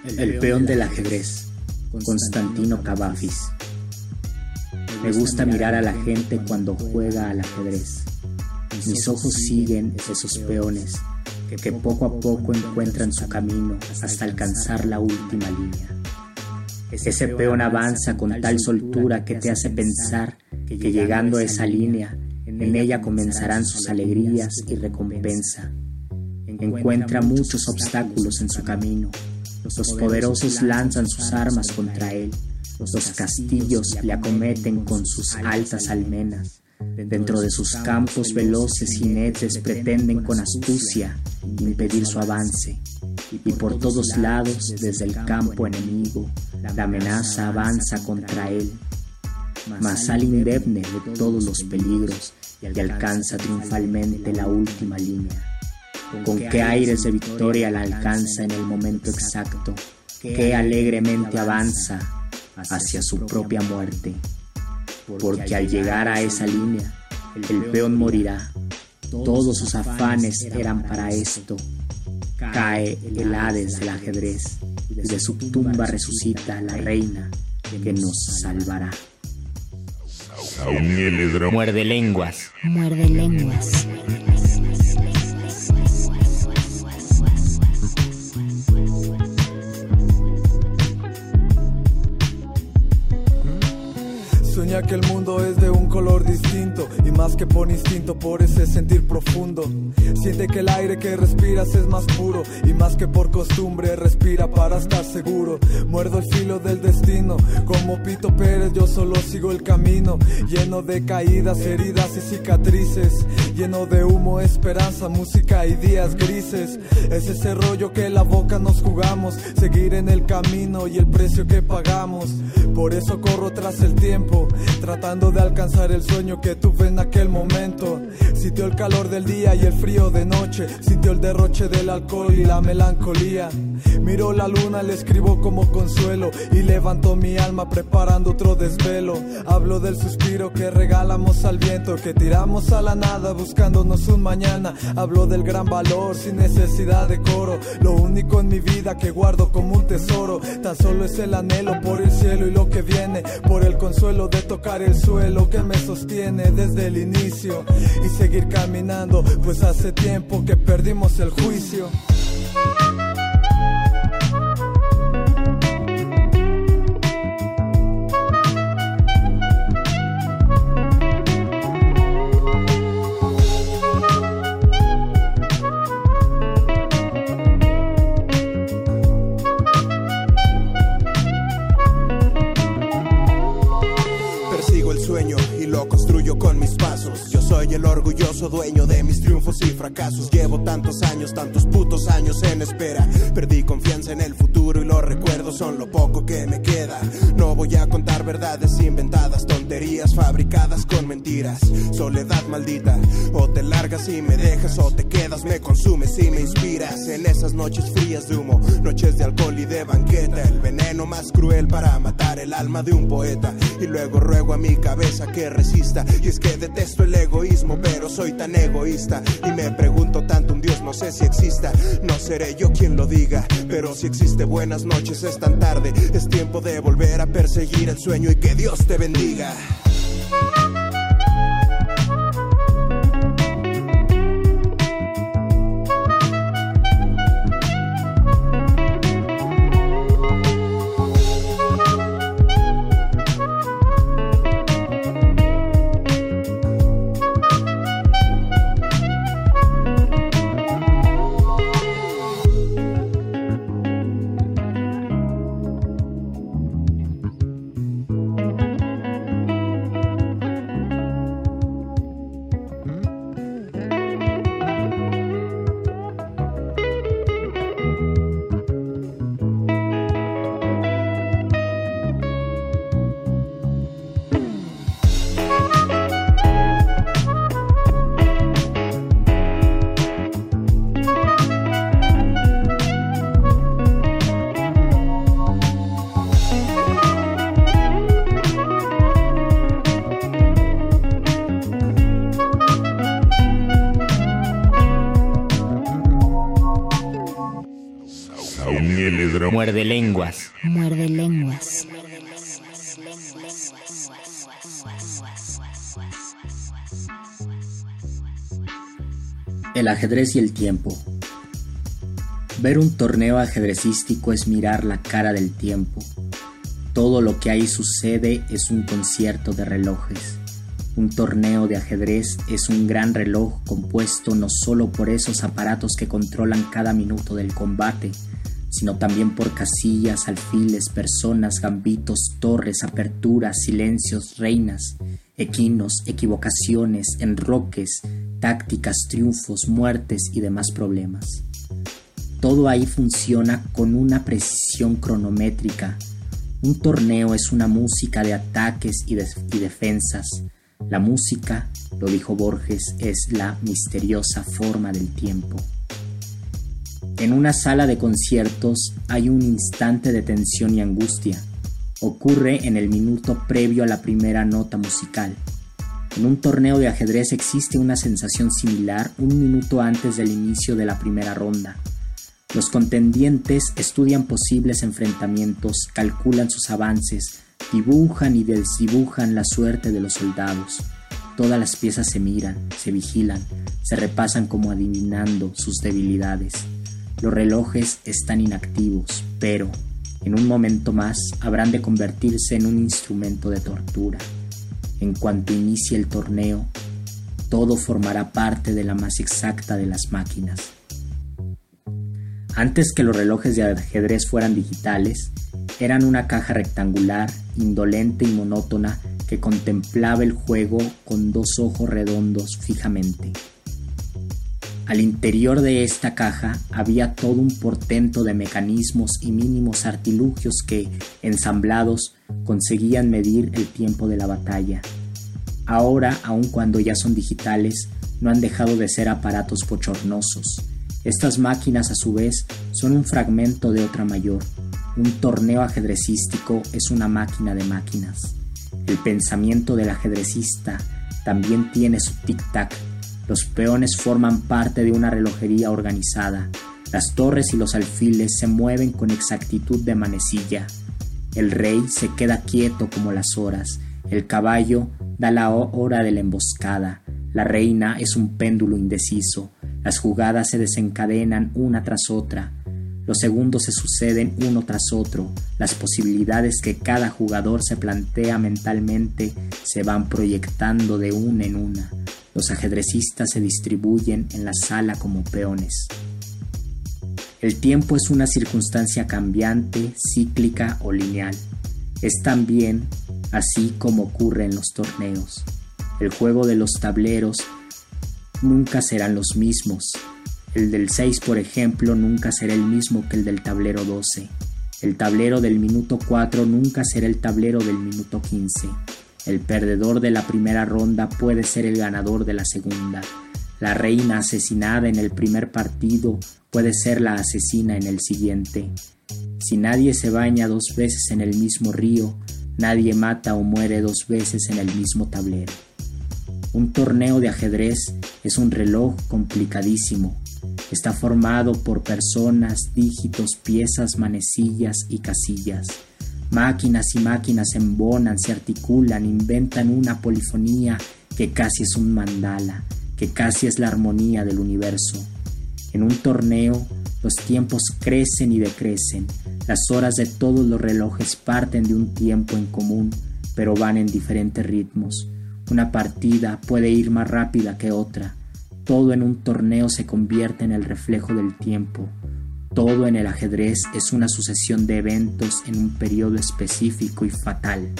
El peón del ajedrez, Constantino Cavafis. Me gusta mirar a la gente cuando juega al ajedrez. Mis ojos siguen esos peones que poco a poco encuentran su camino hasta alcanzar la última línea. Ese peón avanza con tal soltura que te hace pensar que llegando a esa línea, en ella comenzarán sus alegrías y recompensa. Encuentra muchos obstáculos en su camino, los poderosos lanzan sus armas contra él. Los castillos le acometen con sus altas almenas. Dentro de sus campos veloces jinetes pretenden con astucia impedir su avance. Y por todos lados, desde el campo enemigo, la amenaza avanza contra él. Mas sale indemne de todos los peligros y alcanza triunfalmente la última línea. Con qué aires de victoria la alcanza en el momento exacto, qué alegremente avanza hacia su propia muerte. Porque al llegar a esa línea, el peón morirá. Todos sus afanes eran para esto. Cae el Hades del ajedrez y de su tumba resucita la reina que nos salvará. Muerde lenguas. Muerde lenguas. Que el mundo es de un color distinto y más que por instinto, por ese sentir profundo. Siente que el aire que respiras es más puro y más que por costumbre respira para estar seguro. Muerdo el filo del destino, como Pito Pérez yo solo sigo el camino, lleno de caídas, heridas y cicatrices, lleno de humo, esperanza, música y días grises. Es ese rollo que la boca nos jugamos, seguir en el camino y el precio que pagamos. Por eso corro tras el tiempo, tratando de alcanzar el sueño que tuve en aquel momento. Sintió el calor del día y el frío de noche, sintió el derroche del alcohol y la melancolía. Miró la luna, le escribo como consuelo y levantó mi alma preparando otro desvelo. Hablo del suspiro que regalamos al viento, que tiramos a la nada buscándonos un mañana. Hablo del gran valor sin necesidad de coro. Lo único en mi vida que guardo como un tesoro, tan solo es el anhelo por el cielo y lo que viene, por el consuelo de tocar el suelo que me sostiene desde el inicio y seguir caminando, pues hace tiempo que perdimos el juicio. Con mis pasos. Yo soy el orgulloso dueño de mis triunfos y fracasos. Llevo tantos años, tantos putos años en espera. Perdí confianza en el futuro y los recuerdos son lo poco que me queda. No voy a contar verdades inventadas, tonterías fabricadas con mentiras. Soledad maldita, o te largas y me dejas, o te quedas, me consumes y me inspiras. En esas noches frías de humo, noches de alcohol y de banqueta. El veneno más cruel para matar el alma de un poeta. Y luego ruego a mi cabeza que resista. Y es que detesto el egoísmo, pero soy tan egoísta. Y me pregunto tanto un Dios, no sé si exista. No seré yo quien lo diga, pero si existe buenas noches, es tan tarde. Es tiempo de volver a perseguir el sueño y que Dios te bendiga. Ajedrez y el tiempo. Ver un torneo ajedrecístico es mirar la cara del tiempo. Todo lo que ahí sucede es un concierto de relojes. Un torneo de ajedrez es un gran reloj compuesto no solo por esos aparatos que controlan cada minuto del combate, sino también por casillas, alfiles, personas, gambitos, torres, aperturas, silencios, reinas, equinos, equivocaciones, enroques, tácticas, triunfos, muertes y demás problemas. Todo ahí funciona con una precisión cronométrica. Un torneo es una música de ataques y, y defensas. La música, lo dijo Borges, es la misteriosa forma del tiempo. En una sala de conciertos hay un instante de tensión y angustia ocurre en el minuto previo a la primera nota musical. En un torneo de ajedrez existe una sensación similar un minuto antes del inicio de la primera ronda. Los contendientes estudian posibles enfrentamientos, calculan sus avances, dibujan y desdibujan la suerte de los soldados. Todas las piezas se miran, se vigilan, se repasan como adivinando sus debilidades. Los relojes están inactivos, pero en un momento más habrán de convertirse en un instrumento de tortura. En cuanto inicie el torneo, todo formará parte de la más exacta de las máquinas. Antes que los relojes de ajedrez fueran digitales, eran una caja rectangular, indolente y monótona que contemplaba el juego con dos ojos redondos fijamente. Al interior de esta caja había todo un portento de mecanismos y mínimos artilugios que, ensamblados, conseguían medir el tiempo de la batalla. Ahora, aun cuando ya son digitales, no han dejado de ser aparatos bochornosos. Estas máquinas, a su vez, son un fragmento de otra mayor. Un torneo ajedrecístico es una máquina de máquinas. El pensamiento del ajedrecista también tiene su tic-tac los peones forman parte de una relojería organizada. Las torres y los alfiles se mueven con exactitud de manecilla. El rey se queda quieto como las horas. El caballo da la hora de la emboscada. La reina es un péndulo indeciso. Las jugadas se desencadenan una tras otra. Los segundos se suceden uno tras otro. Las posibilidades que cada jugador se plantea mentalmente se van proyectando de una en una. Los ajedrecistas se distribuyen en la sala como peones. El tiempo es una circunstancia cambiante, cíclica o lineal. Es también así como ocurre en los torneos. El juego de los tableros nunca serán los mismos. El del 6, por ejemplo, nunca será el mismo que el del tablero 12. El tablero del minuto 4 nunca será el tablero del minuto 15. El perdedor de la primera ronda puede ser el ganador de la segunda. La reina asesinada en el primer partido puede ser la asesina en el siguiente. Si nadie se baña dos veces en el mismo río, nadie mata o muere dos veces en el mismo tablero. Un torneo de ajedrez es un reloj complicadísimo. Está formado por personas, dígitos, piezas, manecillas y casillas. Máquinas y máquinas se embonan, se articulan, inventan una polifonía que casi es un mandala, que casi es la armonía del universo. En un torneo, los tiempos crecen y decrecen, las horas de todos los relojes parten de un tiempo en común, pero van en diferentes ritmos. Una partida puede ir más rápida que otra. Todo en un torneo se convierte en el reflejo del tiempo. Todo en el ajedrez es una sucesión de eventos en un periodo específico y fatal.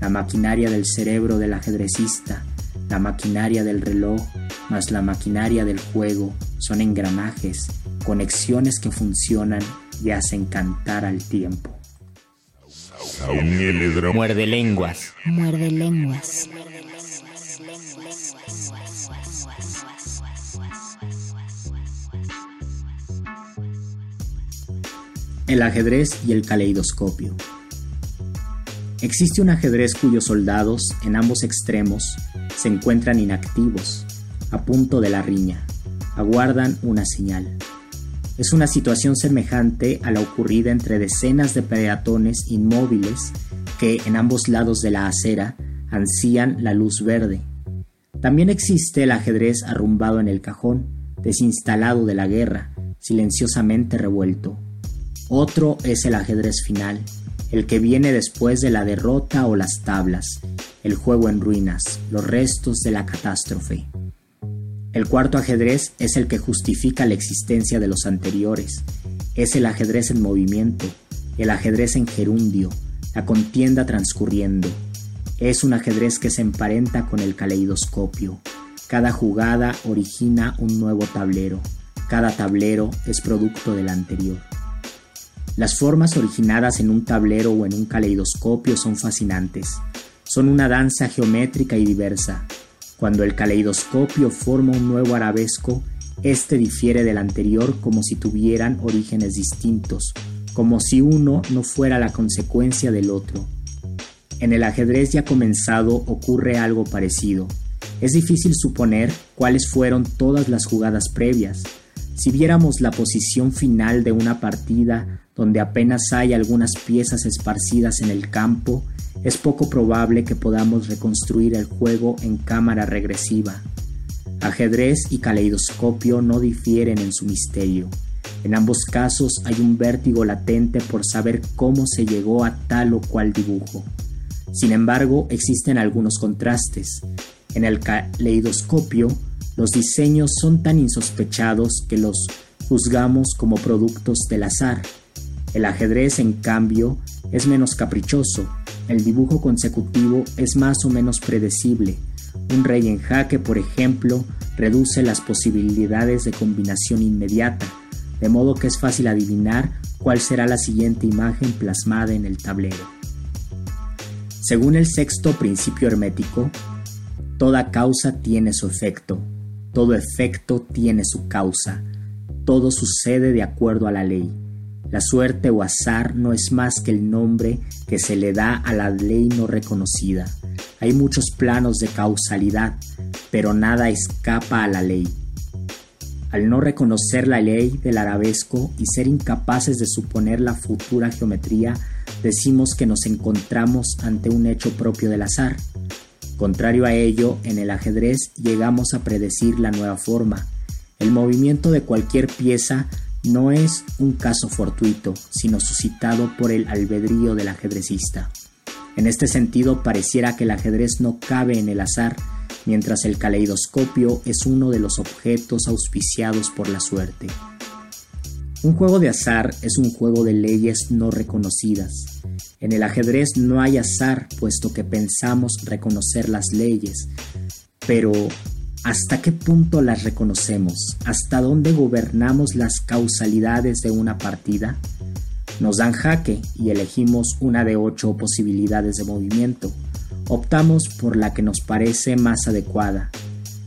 La maquinaria del cerebro del ajedrecista, la maquinaria del reloj, más la maquinaria del juego son engranajes, conexiones que funcionan y hacen cantar al tiempo. Muerde lenguas. Muerde lenguas. El ajedrez y el caleidoscopio. Existe un ajedrez cuyos soldados, en ambos extremos, se encuentran inactivos, a punto de la riña, aguardan una señal. Es una situación semejante a la ocurrida entre decenas de peatones inmóviles que en ambos lados de la acera ansían la luz verde. También existe el ajedrez arrumbado en el cajón, desinstalado de la guerra, silenciosamente revuelto, otro es el ajedrez final, el que viene después de la derrota o las tablas, el juego en ruinas, los restos de la catástrofe. El cuarto ajedrez es el que justifica la existencia de los anteriores, Es el ajedrez en movimiento, el ajedrez en gerundio, la contienda transcurriendo. Es un ajedrez que se emparenta con el caleidoscopio. Cada jugada origina un nuevo tablero. Cada tablero es producto del anterior. Las formas originadas en un tablero o en un caleidoscopio son fascinantes. Son una danza geométrica y diversa. Cuando el caleidoscopio forma un nuevo arabesco, este difiere del anterior como si tuvieran orígenes distintos, como si uno no fuera la consecuencia del otro. En el ajedrez ya comenzado ocurre algo parecido. Es difícil suponer cuáles fueron todas las jugadas previas. Si viéramos la posición final de una partida donde apenas hay algunas piezas esparcidas en el campo, es poco probable que podamos reconstruir el juego en cámara regresiva. Ajedrez y caleidoscopio no difieren en su misterio. En ambos casos hay un vértigo latente por saber cómo se llegó a tal o cual dibujo. Sin embargo, existen algunos contrastes. En el caleidoscopio, los diseños son tan insospechados que los juzgamos como productos del azar. El ajedrez, en cambio, es menos caprichoso. El dibujo consecutivo es más o menos predecible un rey en jaque, por ejemplo, reduce las posibilidades de combinación inmediata, de modo que es fácil adivinar cuál será la siguiente imagen plasmada en el tablero. Según el sexto principio hermético, toda causa tiene su efecto, todo efecto tiene su causa, todo sucede de acuerdo a la ley. La suerte o azar no es más que el nombre que se le da a la ley no reconocida. Hay muchos planos de causalidad, pero nada escapa a la ley. Al no reconocer la ley del arabesco y ser incapaces de suponer la futura geometría, decimos que nos encontramos ante un hecho propio del azar. Contrario a ello, en el ajedrez llegamos a predecir la nueva forma. El movimiento de cualquier pieza no es un caso fortuito, sino suscitado por el albedrío del ajedrecista. En este sentido, pareciera que el ajedrez no cabe en el azar, mientras el caleidoscopio es uno de los objetos auspiciados por la suerte. Un juego de azar es un juego de leyes no reconocidas. En el ajedrez no hay azar, puesto que pensamos reconocer las leyes, pero ¿Hasta qué punto las reconocemos? ¿Hasta dónde gobernamos las causalidades de una partida? Nos dan jaque y elegimos una de ocho posibilidades de movimiento. Optamos por la que nos parece más adecuada.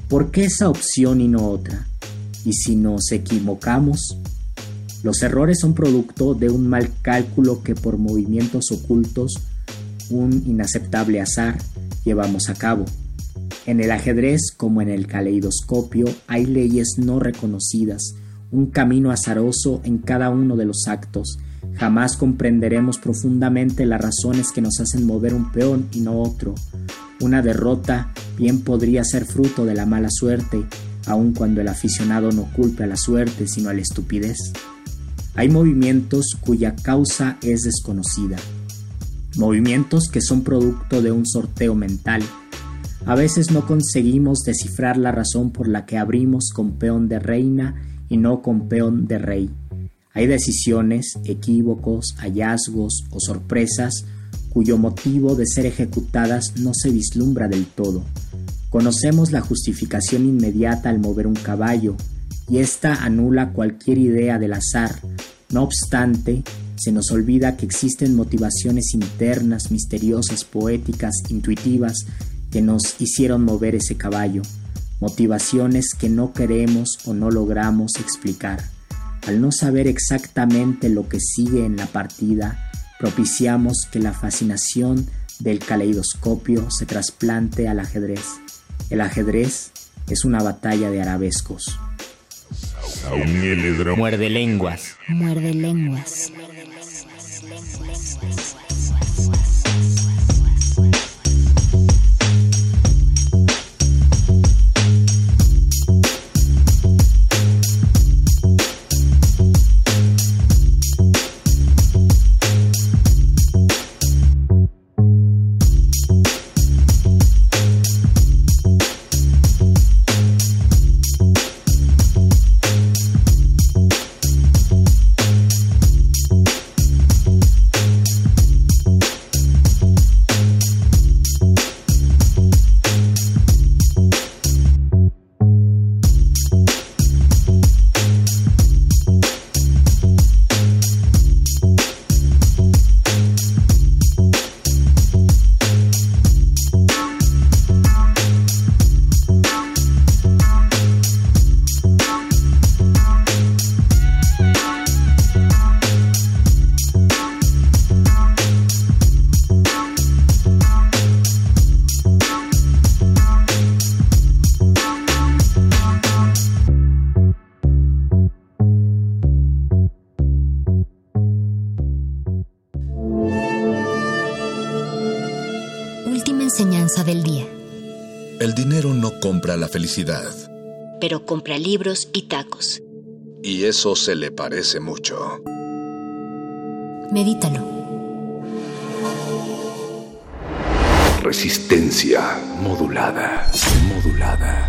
¿Por qué esa opción y no otra? ¿Y si nos equivocamos? Los errores son producto de un mal cálculo que por movimientos ocultos, un inaceptable azar, llevamos a cabo. En el ajedrez como en el caleidoscopio hay leyes no reconocidas, un camino azaroso en cada uno de los actos. Jamás comprenderemos profundamente las razones que nos hacen mover un peón y no otro. Una derrota bien podría ser fruto de la mala suerte, aun cuando el aficionado no culpe a la suerte sino a la estupidez. Hay movimientos cuya causa es desconocida, movimientos que son producto de un sorteo mental, a veces no conseguimos descifrar la razón por la que abrimos con peón de reina y no con peón de rey. Hay decisiones, equívocos, hallazgos o sorpresas cuyo motivo de ser ejecutadas no se vislumbra del todo. Conocemos la justificación inmediata al mover un caballo, y ésta anula cualquier idea del azar. No obstante, se nos olvida que existen motivaciones internas, misteriosas, poéticas, intuitivas, que nos hicieron mover ese caballo, motivaciones que no queremos o no logramos explicar. Al no saber exactamente lo que sigue en la partida, propiciamos que la fascinación del caleidoscopio se trasplante al ajedrez. El ajedrez es una batalla de arabescos. Muerde lenguas. Muerde lenguas. Felicidad. Pero compra libros y tacos. Y eso se le parece mucho. Medítalo. Resistencia modulada. Modulada.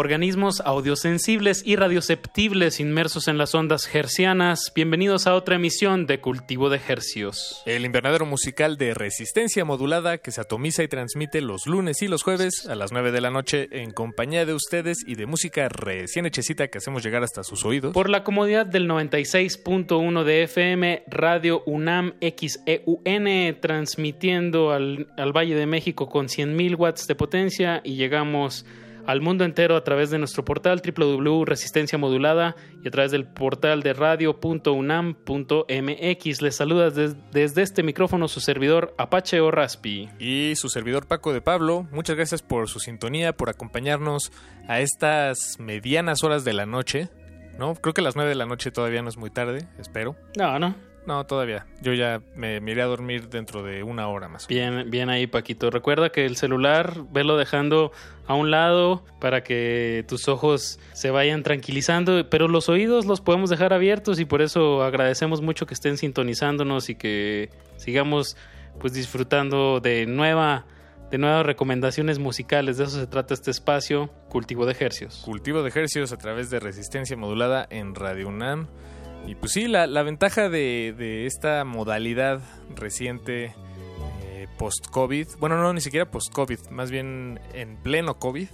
Organismos audiosensibles y radioceptibles inmersos en las ondas hercianas. Bienvenidos a otra emisión de Cultivo de Hercios. El invernadero musical de resistencia modulada que se atomiza y transmite los lunes y los jueves a las 9 de la noche en compañía de ustedes y de música recién hechecita que hacemos llegar hasta sus oídos. Por la comodidad del 96.1 de FM, Radio UNAM XEUN, transmitiendo al, al Valle de México con 100.000 watts de potencia y llegamos al mundo entero a través de nuestro portal www.resistencia modulada y a través del portal de radio.unam.mx. Les saluda desde este micrófono su servidor Apache o Raspi. Y su servidor Paco de Pablo. Muchas gracias por su sintonía, por acompañarnos a estas medianas horas de la noche. ¿No? Creo que las 9 de la noche todavía no es muy tarde, espero. No, no. No, todavía. Yo ya me, iré a dormir dentro de una hora más. Bien, bien ahí, Paquito. Recuerda que el celular, velo dejando a un lado para que tus ojos se vayan tranquilizando, pero los oídos los podemos dejar abiertos y por eso agradecemos mucho que estén sintonizándonos y que sigamos pues disfrutando de nueva de nuevas recomendaciones musicales. De eso se trata este espacio, Cultivo de Ejercios. Cultivo de Ejercios a través de resistencia modulada en Radio UNAM. Y pues sí, la, ventaja de, esta modalidad reciente eh, post-COVID, bueno, no, ni siquiera post-COVID, más bien en pleno COVID,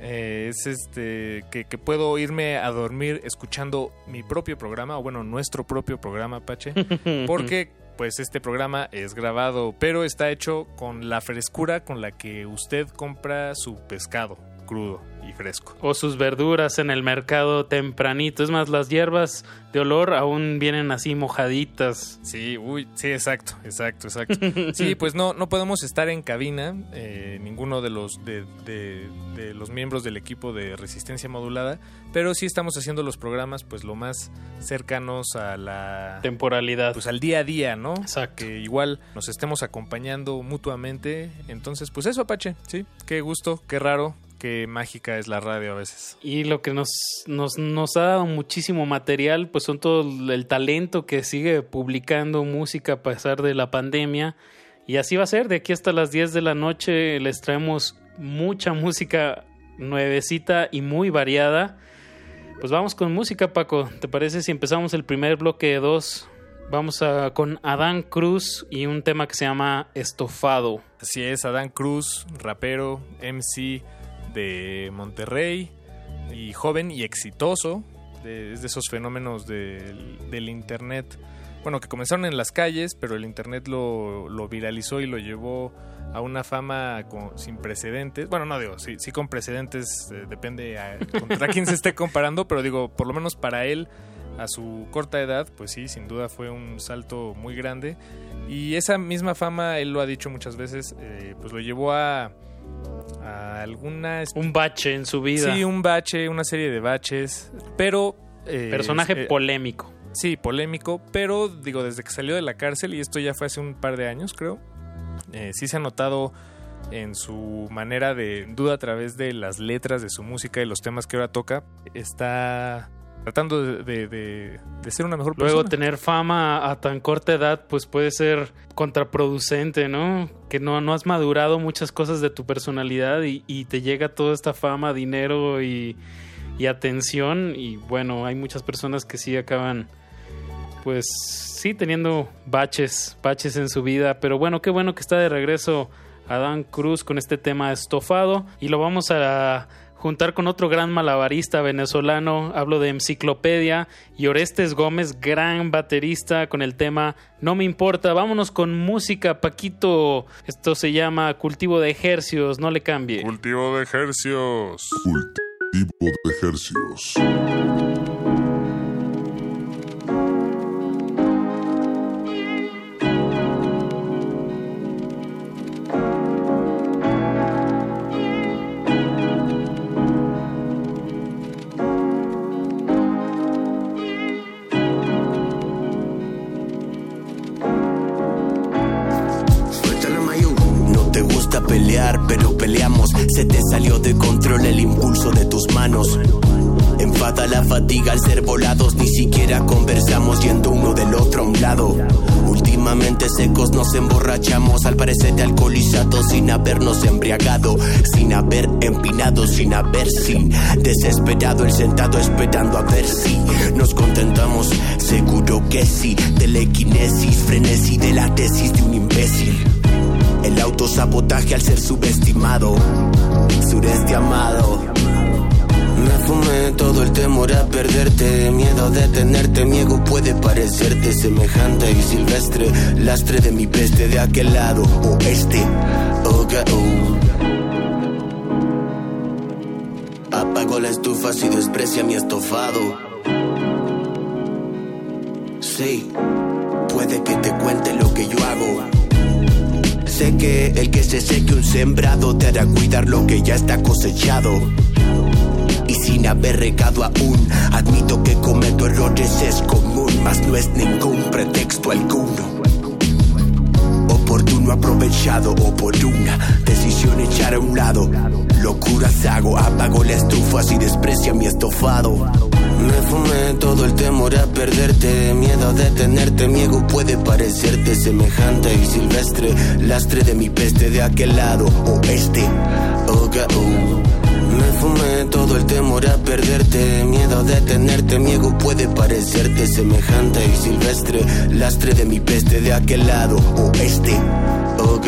eh, es este que, puedo irme a dormir escuchando mi propio programa, o bueno, nuestro propio programa, Pache, [LAUGHS] porque pues este programa es grabado, pero está hecho con la frescura con la que usted compra su pescado crudo y fresco. O sus verduras en el mercado tempranito. Es más, las hierbas de olor aún vienen así mojaditas. Sí, uy, sí, exacto, exacto, exacto. [LAUGHS] sí, pues no, no podemos estar en cabina, eh, ninguno de los, de, de, los miembros del equipo de resistencia modulada, pero sí estamos haciendo los programas pues lo más cercanos a la temporalidad. Pues al día a día, ¿no? Exacto. Que igual nos estemos acompañando mutuamente. Entonces, pues eso, Apache, sí, qué gusto, qué raro qué mágica es la radio a veces. Y lo que nos, nos, nos ha dado muchísimo material, pues son todo el talento que sigue publicando música a pesar de la pandemia. Y así va a ser, de aquí hasta las 10 de la noche les traemos mucha música nuevecita y muy variada. Pues vamos con música, Paco. ¿Te parece si empezamos el primer bloque de dos? Vamos a, con Adán Cruz y un tema que se llama Estofado. Así es, Adán Cruz, rapero, MC, de Monterrey y joven y exitoso. es de esos fenómenos del internet. Bueno, que comenzaron en las calles, pero el internet lo, viralizó y lo llevó a una fama sin precedentes. Bueno, no digo, sí, sí con precedentes, eh, depende a, contra quién se esté comparando, pero digo, por lo menos para él, a su corta edad, pues sí, sin duda fue un salto muy grande. Y esa misma fama, él lo ha dicho muchas veces, eh, pues lo llevó a alguna... Un bache en su vida. Sí, un bache, una serie de baches, pero... Eh, Personaje eh, polémico. Sí, polémico, pero digo, desde que salió de la cárcel, y esto ya fue hace un par de años, creo, eh, sí se ha notado en su manera de duda a través de las letras de su música y los temas que ahora toca, está tratando de, de, ser una mejor persona. Luego tener fama a tan corta edad pues puede ser contraproducente, ¿no? Que no, no has madurado muchas cosas de tu personalidad y, y te llega toda esta fama, dinero y, y, atención y bueno, hay muchas personas que sí acaban pues sí, teniendo baches, baches en su vida. Pero bueno, qué bueno que está de regreso Adán Cruz con este tema estofado. Y lo vamos a juntar con otro gran malabarista venezolano, hablo de Enciclopedia, y Orestes Gómez, gran baterista con el tema No me importa. Vámonos con música, Paquito. Esto se llama Cultivo de Ejercios, no le cambie. Cultivo de Ejercios. Cultivo de Ejercios. Pero peleamos. Se te salió de control el impulso de tus manos. Enfada la fatiga al ser volados, ni siquiera conversamos yendo uno del otro a un lado. Últimamente secos nos emborrachamos, al parecer de alcoholizados sin habernos embriagado, sin haber empinado, sin haber sin desesperado el sentado esperando a ver si nos contentamos. Seguro que sí, telequinesis, frenesí de la tesis de un imbécil. El autosabotaje al ser subestimado, sureste amado. Me fumé todo el temor a perderte, miedo de tenerte, mi ego puede parecerte semejante y silvestre, lastre de mi peste de aquel lado oeste. Oh, oh. Apago la estufa si desprecia mi estofado. Sí, puede que te cuente lo que yo hago Sé que el que se seque un sembrado te hará cuidar lo que ya está cosechado. Y sin haber regado aún, admito que cometo errores es común, mas no es ningún pretexto alguno. Oportuno aprovechado o por una decisión echar a un lado. Locuras hago, apago la estufa si desprecia mi estofado. Me fumé todo el temor a perderte, miedo de tenerte, mi ego puede parecerte semejante y silvestre, lastre de mi peste de aquel lado oeste. Oh, Me fumé todo el temor a perderte, miedo de tenerte, mi ego puede parecerte semejante y silvestre, lastre de mi peste de aquel lado oeste. Oh,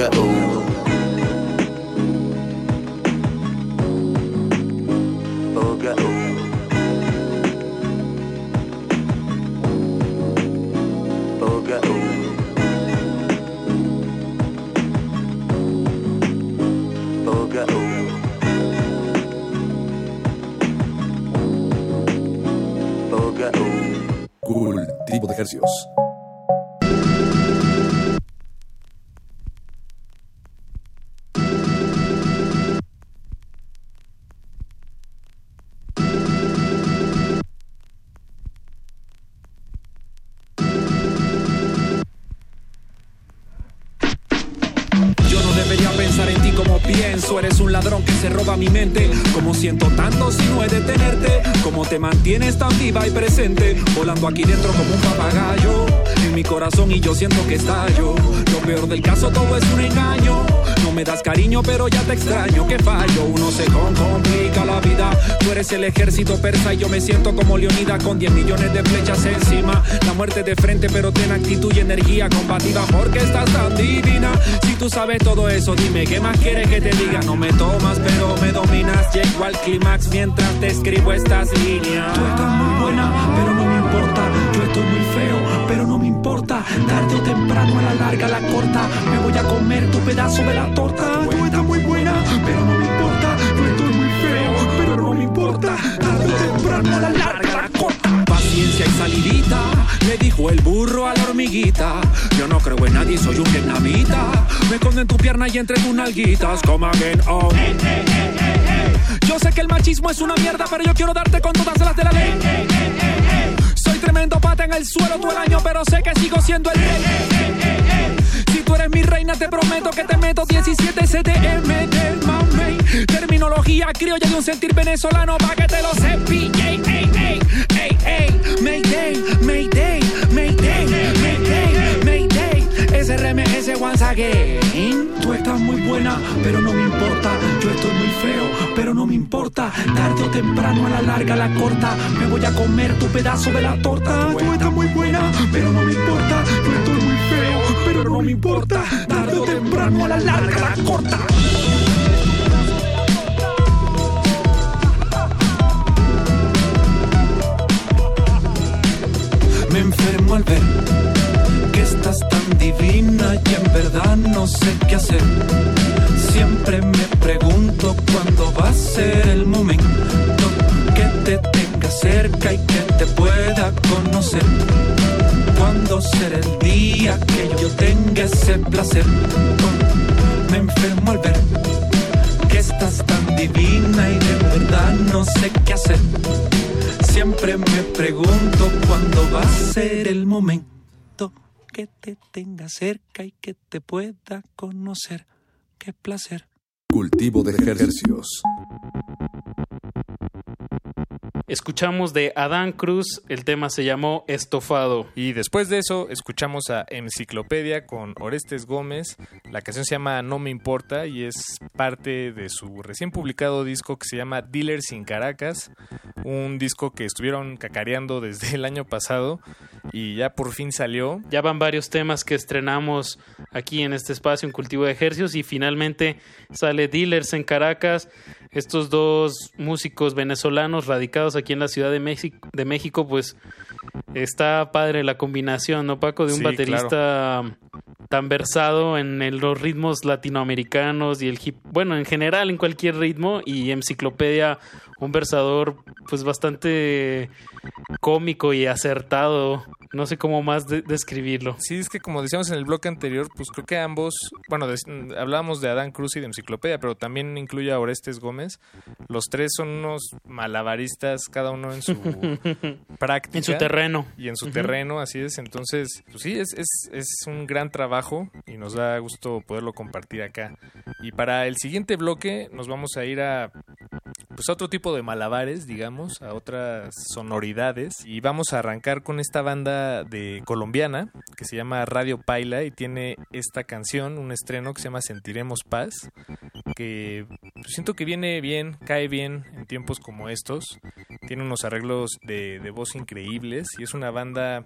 Cool, Cultivo de ejercicios. Tienes tan viva y presente, volando aquí dentro como un papagayo. Mi corazón y yo siento que estallo. Lo peor del caso, todo es un engaño. No me das cariño, pero ya te extraño. Que fallo, uno se complica la vida. Tú eres el ejército persa y yo me siento como Leonida con 10 millones de flechas encima. La muerte de frente, pero ten actitud y energía combativa porque estás tan divina. Si tú sabes todo eso, dime qué más quieres que te diga. No me tomas, pero me dominas. Llego al clímax mientras te escribo estas líneas. Tú estás muy buena, pero Tarde o temprano a la larga la corta. Me voy a comer tu pedazo de la torta. Tú estás muy buena, pero no me importa. Yo estoy muy feo, pero no me importa. Tarde o temprano a la larga la corta. Paciencia y salidita, le dijo el burro a la hormiguita. Yo no creo en nadie, soy un vietnamita. Me escondo en tu pierna y entre tus nalguitas. Come again, oh. Yo sé que el machismo es una mierda, pero yo quiero darte con todas las de la ley. Tremendo pata en el suelo todo el año, pero sé que sigo siendo el rey. Si tú eres mi reina, te prometo que te meto 17 CTM del mamey. Terminología criolla y un sentir venezolano pa' que te lo ey, Mayday, Mayday, Mayday, Mayday, SRMS once again. Tú estás muy buena, pero no me importa. Yo estoy muy feo, pero no me importa. Tarde o temprano, a la larga, a la corta. Me voy a comer tu pedazo de la torta. Tú estás muy buena, pero no me importa. Yo estoy muy feo, pero no me importa. Tarde o temprano, a la larga, a la corta. Me enfermo al ver estás tan divina y en verdad no sé qué hacer. Siempre me pregunto cuándo va a ser el momento que te tenga cerca y que te pueda conocer. Cuándo será el día que yo tenga ese placer. Me enfermo al ver que estás tan divina y de verdad no sé qué hacer. Siempre me pregunto cuándo va a ser el momento que te tenga cerca y que te pueda conocer. Qué placer. Cultivo de ejercicios. Escuchamos de Adán Cruz, el tema se llamó Estofado. Y después de eso, escuchamos a Enciclopedia con Orestes Gómez. La canción se llama No Me Importa y es parte de su recién publicado disco que se llama Dealer sin Caracas. Un disco que estuvieron cacareando desde el año pasado y ya por fin salió. Ya van varios temas que estrenamos aquí en este espacio en Cultivo de Ejercicios y finalmente sale Dealers en Caracas. Estos dos músicos venezolanos radicados aquí en la Ciudad de México, de México pues está padre la combinación, ¿no, Paco? De un Sí, baterista tan versado en el- los ritmos latinoamericanos y el hip, bueno, en general en cualquier ritmo y Enciclopedia un versador pues bastante cómico y acertado. No sé cómo más de- describirlo. Sí, es que como decíamos en el bloque anterior, pues creo que ambos, bueno, hablábamos de Adán Cruz y de Enciclopedia, pero también incluye a Orestes Gómez. Los tres son unos malabaristas, cada uno en su [LAUGHS] práctica. En su terreno. Y en su terreno, así es. Entonces, pues sí, es, es, es un gran trabajo y nos da gusto poderlo compartir acá. Y para el siguiente bloque nos vamos a ir a pues a otro tipo de malabares, digamos, a otras sonoridades y vamos a arrancar con esta banda de colombiana que se llama Radio Paila y tiene esta canción, un estreno que se llama Sentiremos Paz, que siento que viene bien, cae bien en tiempos como estos. Tiene unos arreglos de, de voz increíbles y es una banda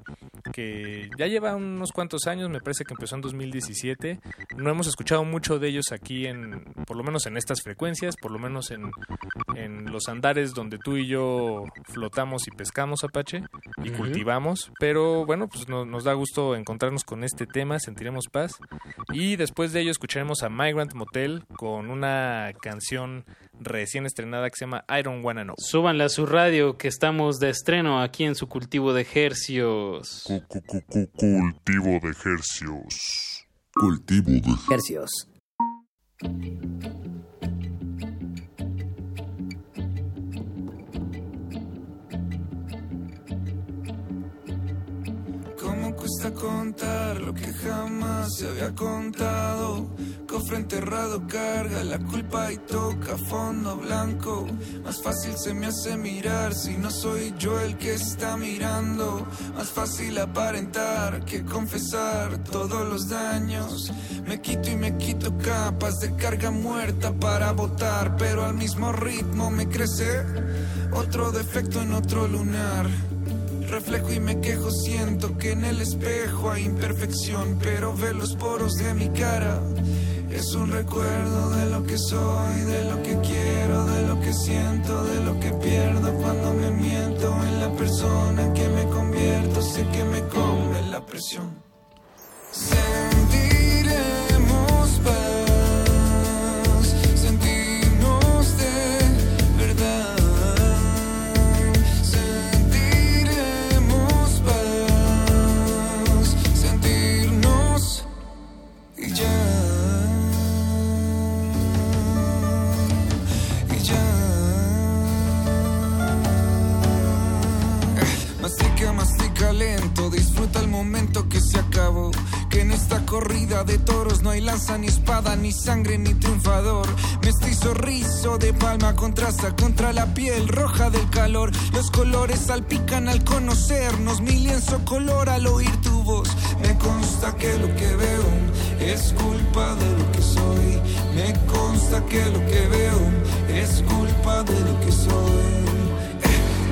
que ya lleva unos cuantos años, me parece que empezó en 2017. No hemos escuchado mucho de ellos aquí en, por lo menos en estas frecuencias, por lo menos en, en los andares donde tú y yo flotamos y pescamos Apache y cultivamos. Pero bueno, pues no- nos da gusto encontrarnos con este tema, sentiremos paz. Y después de ello escucharemos a Migrant Motel con una canción recién estrenada que se llama I Don't Wanna Know. Súbanle a su radio que estamos de estreno aquí en su cultivo de hercios. Cultivo de ejercicios. Cultivo de Hercios. Cuesta contar lo que jamás se había contado? Cofre enterrado carga la culpa y toca fondo blanco. Más fácil se me hace mirar si no soy yo el que está mirando. Más fácil aparentar que confesar todos los daños. Me quito y me quito capas de carga muerta para votar, pero al mismo ritmo me crece otro defecto en otro lunar. Reflejo y me quejo, siento que en el espejo hay imperfección, pero ver los poros de mi cara es un recuerdo de lo que soy, de lo que quiero, de lo que siento, de lo que pierdo cuando me miento en la persona que me convierto, sé que me come la presión. Sentiremos paz, mastica lento, disfruta el momento que se acabó. Que en esta corrida de toros no hay lanza ni espada, ni sangre ni triunfador. Mestizo rizo de palma contrasta contra la piel roja del calor. Los colores salpican al conocernos, mi lienzo color al oír tu voz. Me consta que lo que veo es culpa de lo que soy. Me consta que lo que veo es culpa de lo que soy.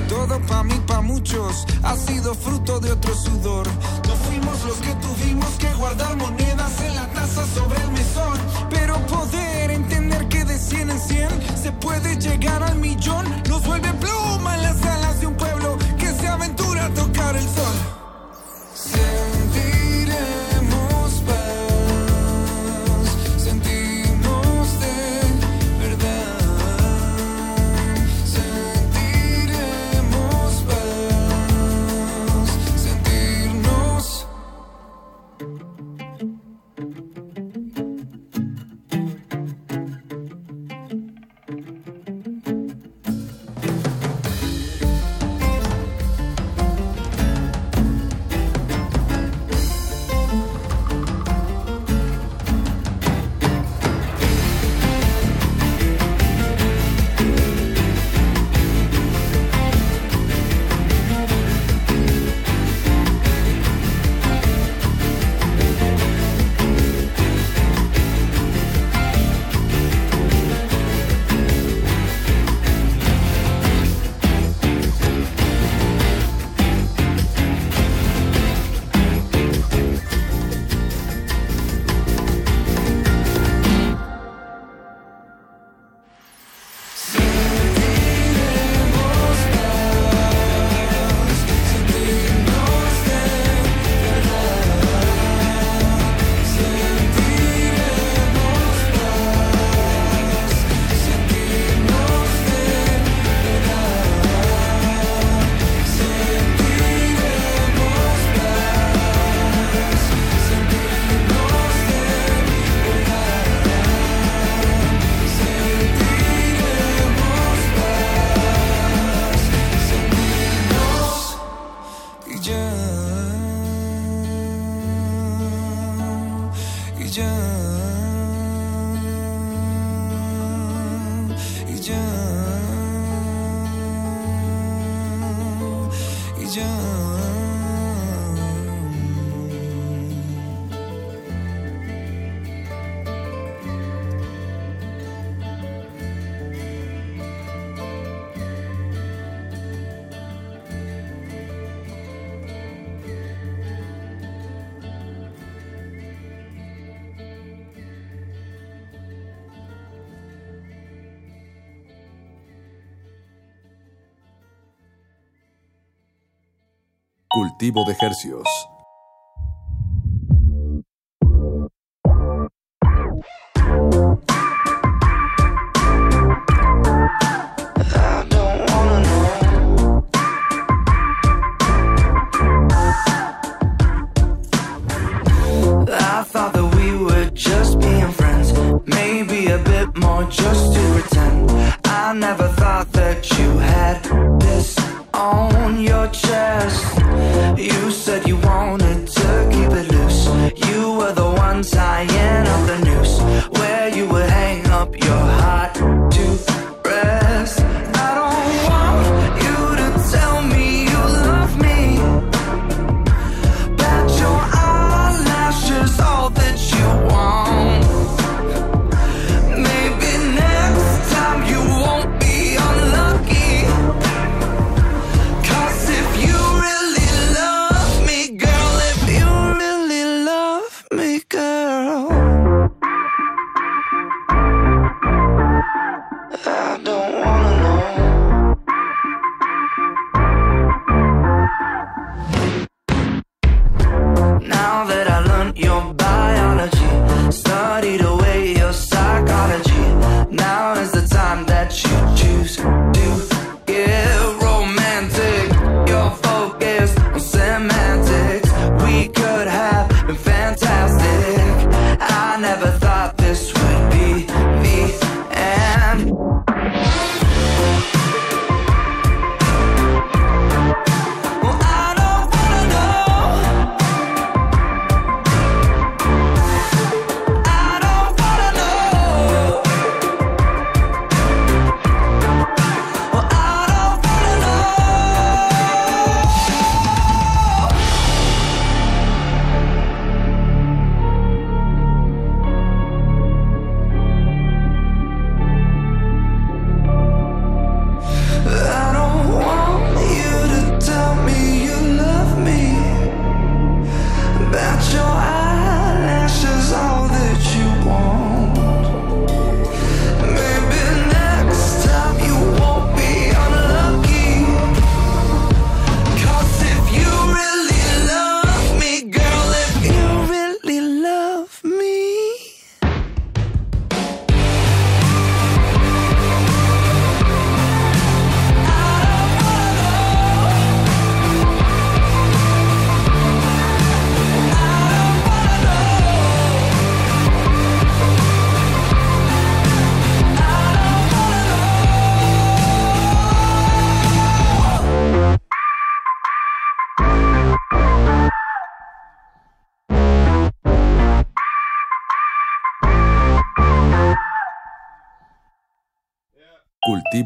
Todo pa' mí, pa' muchos, ha sido fruto de otro sudor. No fuimos los que tuvimos que guardar monedas en la taza sobre el mesón. Pero poder entender que de 100 en 100 se puede llegar al millón, nos vuelve pluma en las alas de un pueblo que se aventura a tocar el sol. Sentiremos y ya, y Cultivo de hercios.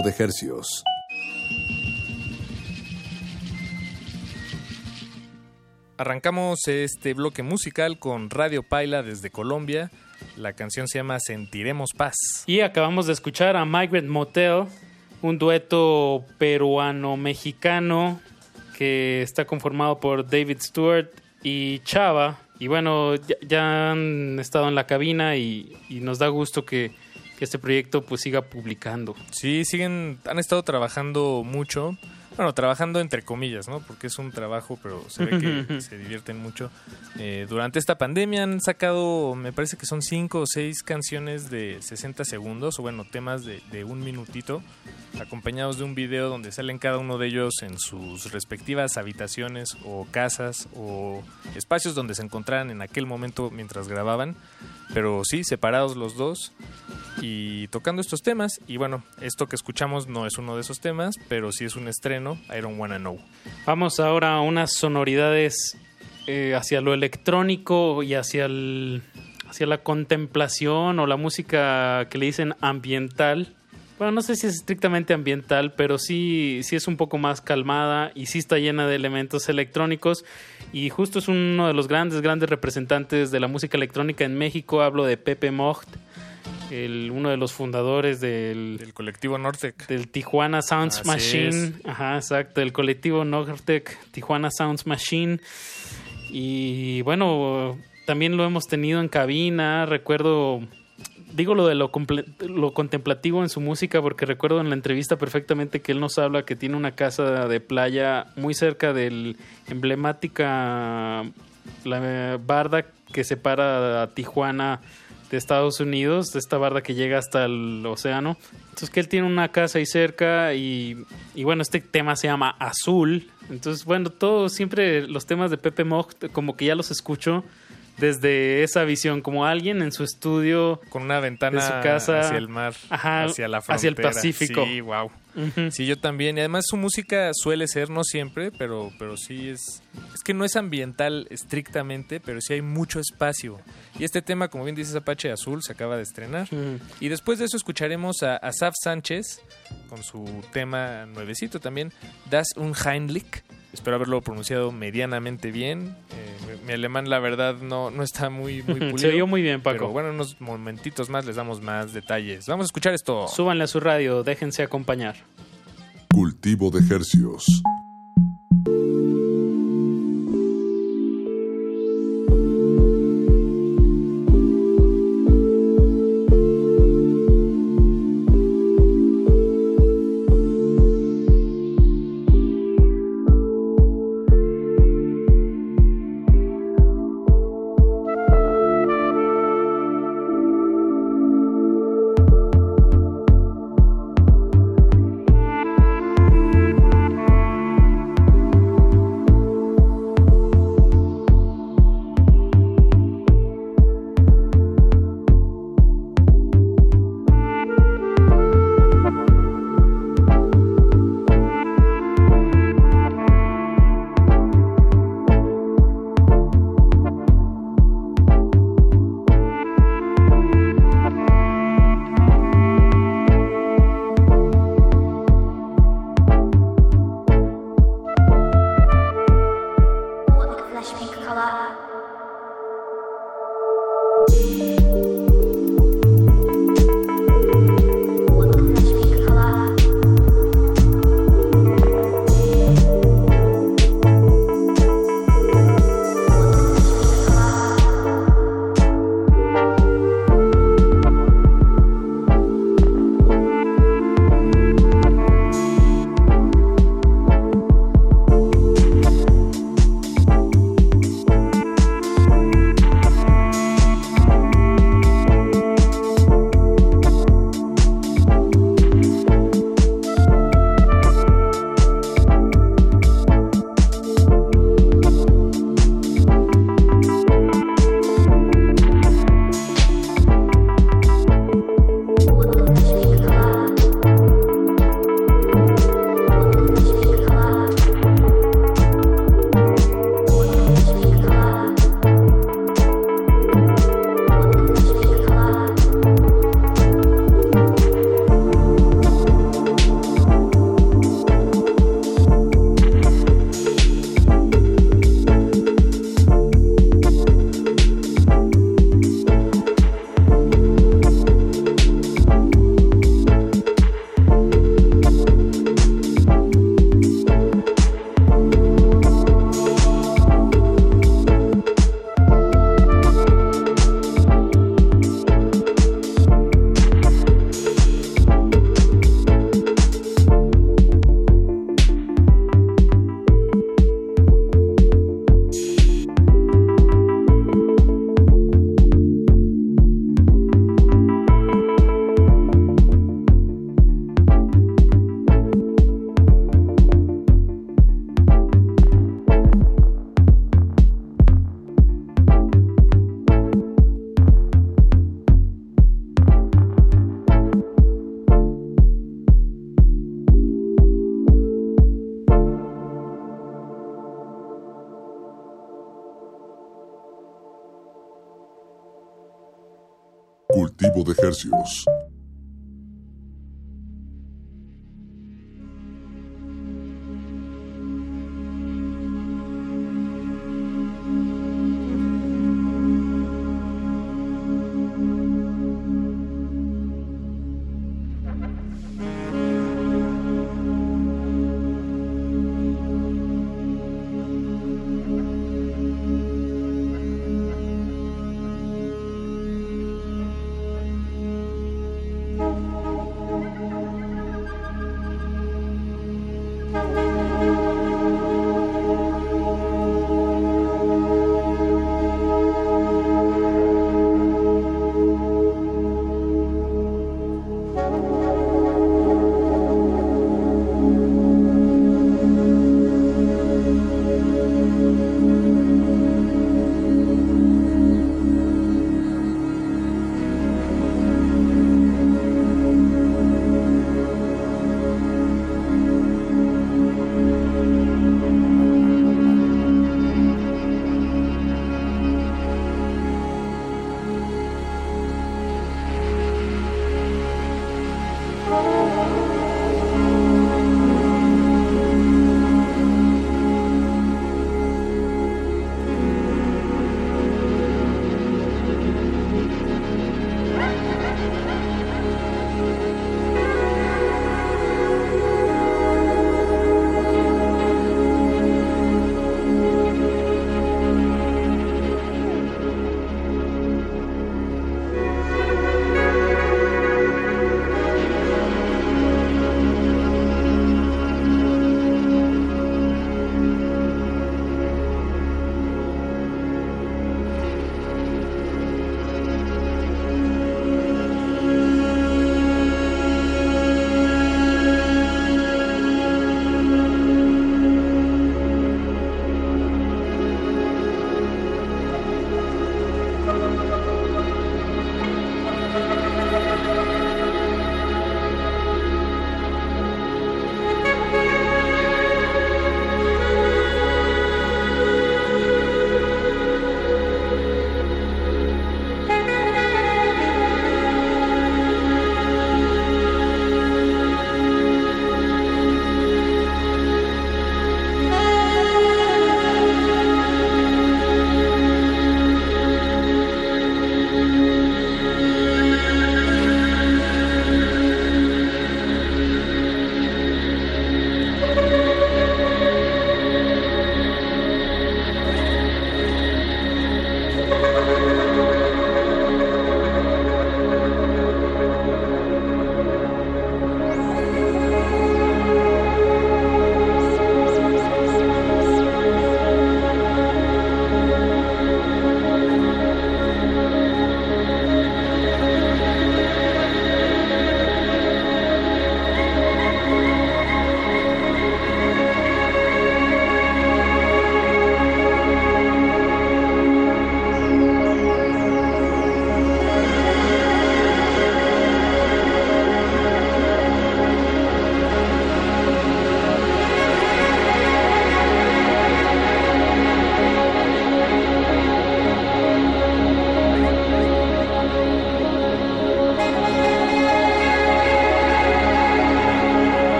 De Hercios. Arrancamos este bloque musical con Radio Paila desde Colombia. La canción se llama Sentiremos Paz. Y acabamos de escuchar a Migrant Motel, un dueto peruano-mexicano que está conformado por David Stewart y Chava. Y bueno, ya, ya han estado en la cabina y, y nos da gusto que, que este proyecto pues siga publicando. Sí, siguen, han estado trabajando mucho. Bueno, trabajando entre comillas, ¿no? Porque es un trabajo, pero se ve que [LAUGHS] se divierten mucho. Eh, durante esta pandemia han sacado, me parece que son cinco o seis canciones de 60 segundos, o bueno, temas de, de un minutito, acompañados de un video donde salen cada uno de ellos en sus respectivas habitaciones o casas o espacios donde se encontraran en aquel momento mientras grababan. Pero sí, separados los dos y tocando estos temas. Y bueno, esto que escuchamos no es uno de esos temas, pero sí es un estreno, I Don't Wanna Know. Vamos ahora a unas sonoridades eh, hacia lo electrónico y hacia, el, hacia la contemplación o la música que le dicen ambiental. Bueno, no sé si es estrictamente ambiental, pero sí, sí es un poco más calmada y sí está llena de elementos electrónicos. Y justo es uno de los grandes, grandes representantes de la música electrónica en México. Hablo de Pepe Mocht, el, uno de los fundadores del, Del colectivo Nortec. del Tijuana Sounds Así Machine. es. Ajá, exacto, el colectivo Nortec Tijuana Sounds Machine. Y bueno, también lo hemos tenido en cabina. Recuerdo, digo lo de lo, lo contemplativo en su música, porque recuerdo en la entrevista perfectamente que él nos habla que tiene una casa de playa muy cerca del emblemática la barda que separa a Tijuana de Estados Unidos, de esta barda que llega hasta el océano. Entonces que él tiene una casa ahí cerca y, y bueno, este tema se llama Azul. Entonces, bueno, todos siempre los temas de Pepe Mocht como que ya los escucho desde esa visión, como alguien en su estudio Con una ventana de su casa hacia el mar, Ajá, hacia la frontera. hacia el Pacífico. Sí, wow. Sí, yo también. Y además su música suele ser, no siempre, pero, pero sí es... Es que no es ambiental estrictamente, pero sí hay mucho espacio. Y este tema, como bien dices, Apache Azul, se acaba de estrenar. Y después de eso escucharemos a Asaf Sánchez con su tema nuevecito también, Das Unheimlich. Espero haberlo pronunciado medianamente bien. Eh, mi, mi alemán, la verdad, no, no está muy, muy [LAUGHS] pulido. Se oyó muy bien, Paco. Pero bueno, en unos momentitos más les damos más detalles. Vamos a escuchar esto. Súbanle a su radio, déjense acompañar. Cultivo de Hercios. Cultivo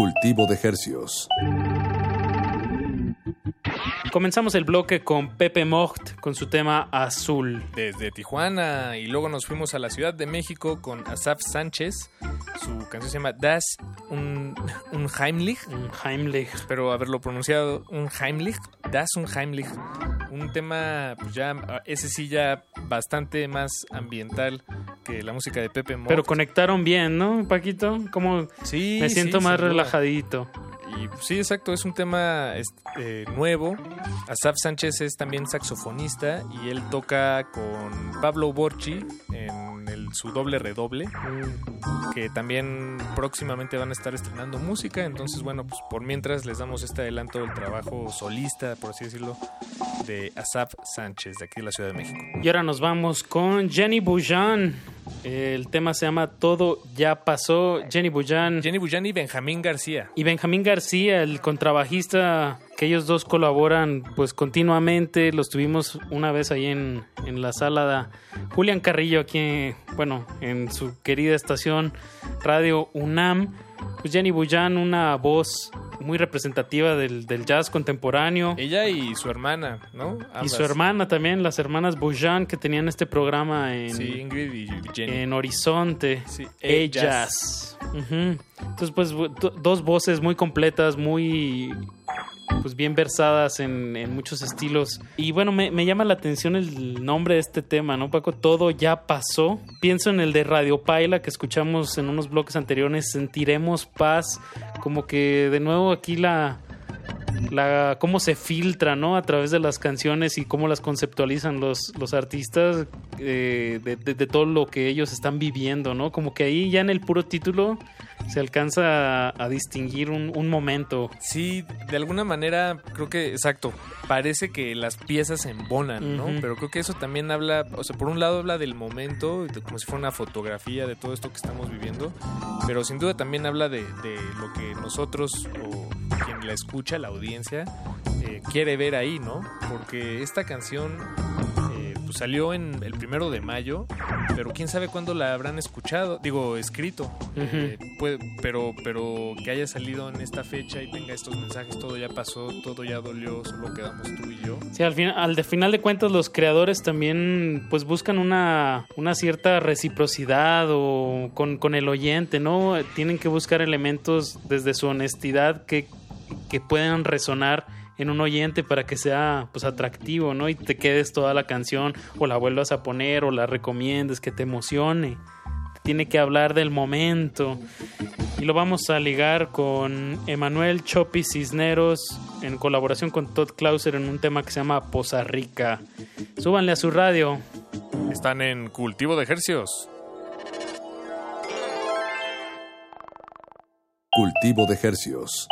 Cultivo de Hercios. Comenzamos el bloque con Pepe Mocht con su tema Azul. Desde Tijuana y luego nos fuimos a la Ciudad de México con Asaf Sánchez. Su canción se llama Das un, [LAUGHS] un Heimlich. Un Heimlich. Espero haberlo pronunciado. Un Heimlich. Das un Heimlich. Un tema, pues ya, ese sí ya bastante más ambiental que la música de Pepe. Pero conectaron bien, ¿no, Paquito? Como sí, me siento sí, más relajadito. Y sí, exacto, es un tema este, nuevo. Asaf Sánchez es también saxofonista y él toca con Pablo Borchi en el, su doble redoble, que también próximamente van a estar estrenando música. Entonces, bueno, pues por mientras les damos este adelanto del trabajo solista, por así decirlo, de Asaf Sánchez, de aquí de la Ciudad de México. Y ahora nos vamos con Jenny Bujan. El tema se llama Todo ya pasó. Jenny Bujan. Jenny Bujan y Benjamín García. Y Benjamín García, el contrabajista, que ellos dos colaboran pues continuamente. Los tuvimos una vez ahí en, en la sala de Julián Carrillo, aquí, bueno, en su querida estación Radio UNAM. Pues Jenny Bujan, una voz muy representativa del, del, jazz contemporáneo. Ella y su hermana, ¿no? Ambas. Y su hermana también, las hermanas Bujan, que tenían este programa en, sí, Ingrid y Jenny. en Horizonte. Sí, ellas. Uh -huh. Entonces, pues, dos voces muy completas, muy pues bien versadas en, en muchos estilos. Y bueno, me, me, llama la atención el nombre de este tema, ¿no, Paco? Todo ya pasó. Pienso en el de Radio Paila que escuchamos en unos bloques anteriores, Sentiremos Paz, como que de nuevo aquí la, la cómo se filtra, ¿no? A través de las canciones y cómo las conceptualizan los, los artistas eh, de, de, de, todo lo que ellos están viviendo, ¿no? Como que ahí ya en el puro título se alcanza a, a distinguir un, un, momento. Sí, de alguna manera creo que, exacto, parece que las piezas se embonan, ¿no? Uh -huh. Pero creo que eso también habla, o sea, por un lado habla del momento, de, como si fuera una fotografía de todo esto que estamos viviendo, pero sin duda también habla de, de lo que nosotros o quien la escucha, la audiencia, eh, quiere ver ahí, ¿no? Porque esta canción eh, pues salió en el primero de mayo, pero quién sabe cuándo la habrán escuchado, digo, escrito, uh -huh. eh, puede, pero, pero que haya salido en esta fecha y tenga estos mensajes, todo ya pasó, todo ya dolió, solo quedamos tú y yo. Sí, al, fin, al de final de cuentas los creadores también pues buscan una, una cierta reciprocidad o con, con el oyente, ¿no? Tienen que buscar elementos desde su honestidad que, que puedan resonar en un oyente para que sea pues atractivo, ¿no? Y te quedes toda la canción o la vuelvas a poner o la recomiendes, que te emocione. Tiene que hablar del momento. Y lo vamos a ligar con Emanuel Chopi Cisneros en colaboración con Todd Clauser en un tema que se llama Poza Rica. Súbanle a su radio. Están en Cultivo de Ejercios. Cultivo de Ejercios.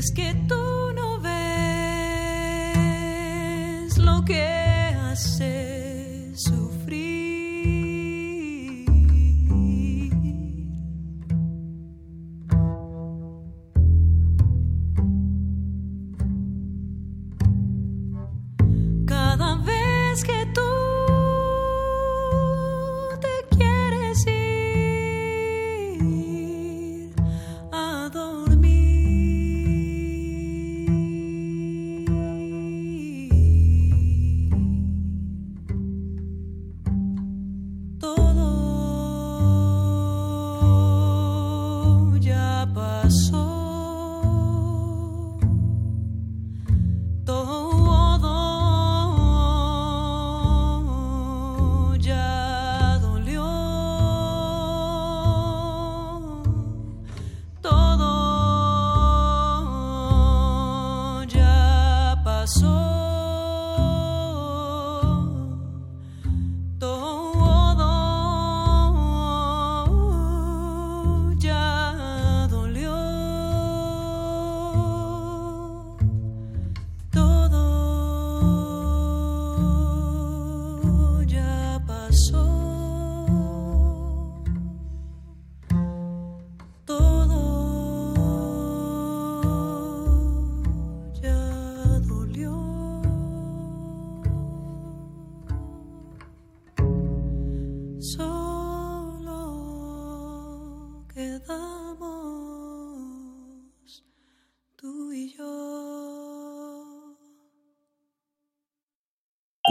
Es que tú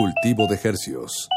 Cultivo de Hercios.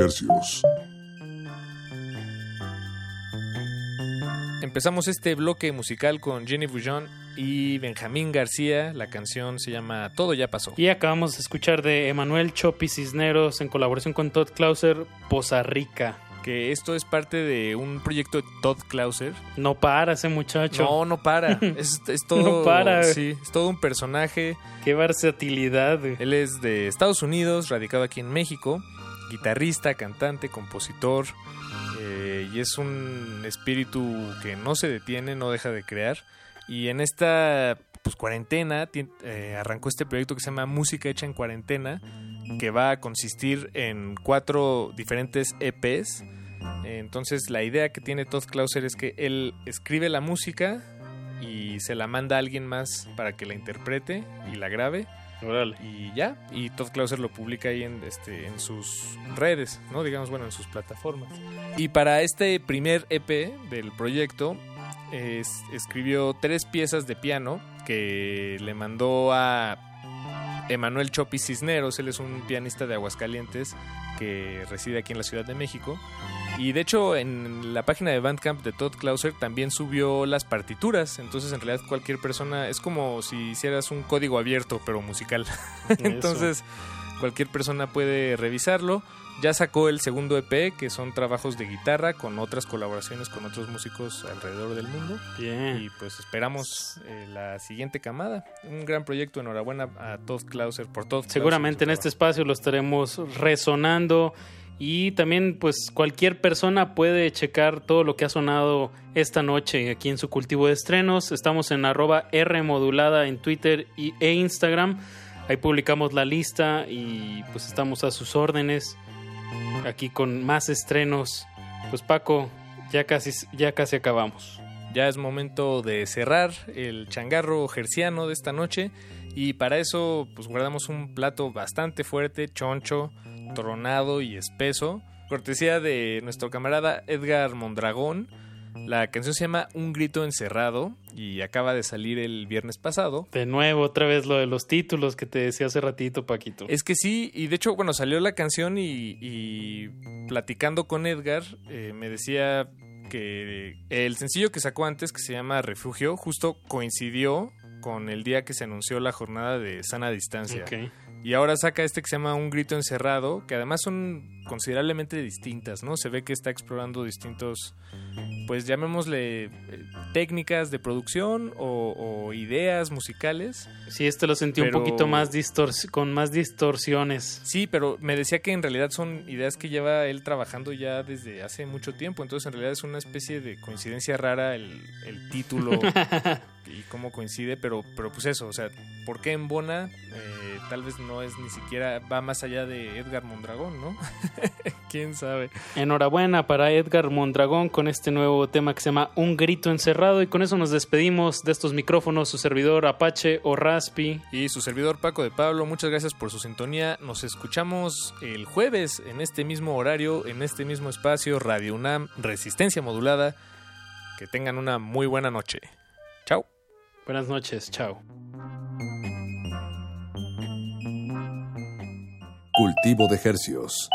Hercios. Empezamos este bloque musical con Jenny Bouillon y Benjamín García. La canción se llama Todo ya pasó. Y acabamos de escuchar de Emanuel Chopi Cisneros en colaboración con Todd Clauser, Poza Rica. Que esto es parte de un proyecto de Todd Clauser. No para ese muchacho. No, no para. [LAUGHS] Es, es todo. No para. Sí, es todo un personaje. Qué versatilidad. Él es de Estados Unidos, radicado aquí en México. Guitarrista, cantante, compositor. eh, y es un espíritu que no se detiene, no deja de crear. Y en esta pues, cuarentena eh, arrancó este proyecto que se llama Música Hecha en Cuarentena, que va a consistir en cuatro diferentes EPs. Entonces la idea que tiene Todd Clauser es que él escribe la música y se la manda a alguien más para que la interprete y la grabe. Y ya, y Todd Clauser lo publica ahí en, este, en sus redes, ¿no? Digamos, bueno, en sus plataformas. Y para este primer EP del proyecto, es- escribió tres piezas de piano que le mandó a Emanuel Chopi Cisneros, él es un pianista de Aguascalientes que reside aquí en la Ciudad de México. Y de hecho en la página de Bandcamp de Todd Clauser también subió las partituras, entonces en realidad cualquier persona es como si hicieras un código abierto pero musical. [LAUGHS] entonces cualquier persona puede revisarlo. Ya sacó el segundo EP, que son trabajos de guitarra con otras colaboraciones con otros músicos alrededor del mundo. Bien. Y pues esperamos eh, la siguiente camada. Un gran proyecto. Enhorabuena a Todd Clauser por todo. Seguramente en este espacio lo estaremos resonando y también pues cualquier persona puede checar todo lo que ha sonado esta noche aquí en su cultivo de estrenos. Estamos en arroba R en Twitter y, e Instagram. Ahí publicamos la lista y pues estamos a sus órdenes aquí con más estrenos. Pues Paco, ya casi, ya casi acabamos. Ya es momento de cerrar el changarro gerciano de esta noche y para eso pues guardamos un plato bastante fuerte, choncho, tronado y espeso, cortesía de nuestro camarada Edgar Mondragón. La canción se llama Un grito encerrado y acaba de salir el viernes pasado. De nuevo, otra vez lo de los títulos que te decía hace ratito, Paquito. Es que sí, y de hecho, bueno, salió la canción y, y platicando con Edgar, eh, me decía que el sencillo que sacó antes, que se llama Refugio, justo coincidió con el día que se anunció la jornada de sana distancia. Y ahora saca este que se llama Un grito encerrado, que además son considerablemente distintas, ¿no? Se ve que está explorando distintos, pues llamémosle eh, técnicas de producción o, o ideas musicales. Sí, este lo sentí Pero- un poquito más con más distorsiones. Sí, pero me decía que en realidad son ideas que lleva él trabajando ya desde hace mucho tiempo. Entonces, en realidad es una especie de coincidencia rara el, el título [LAUGHS] y cómo coincide. Pero, pero pues eso, o sea, ¿por qué en Bona? Eh, tal vez no es ni siquiera, va más allá de Edgar Mondragón, ¿no? [LAUGHS] ¿Quién sabe? Enhorabuena para Edgar Mondragón con este nuevo tema que se llama Un grito encerrado y con eso nos despedimos de estos micrófonos, su servidor Apache o Raspi. Y su servidor Paco de Pablo, muchas gracias por su sintonía. Nos escuchamos el jueves en este mismo horario, en este mismo espacio, Radio UNAM, Resistencia Modulada. Que tengan una muy buena noche. Chao. Buenas noches, chao. Cultivo de Hercios.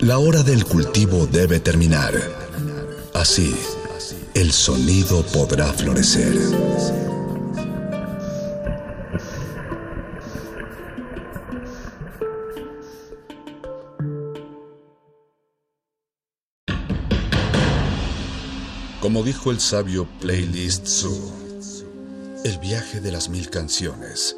La hora del cultivo debe terminar. Así, el sonido podrá florecer. Como dijo el sabio Playlist Zoo, el viaje de las mil canciones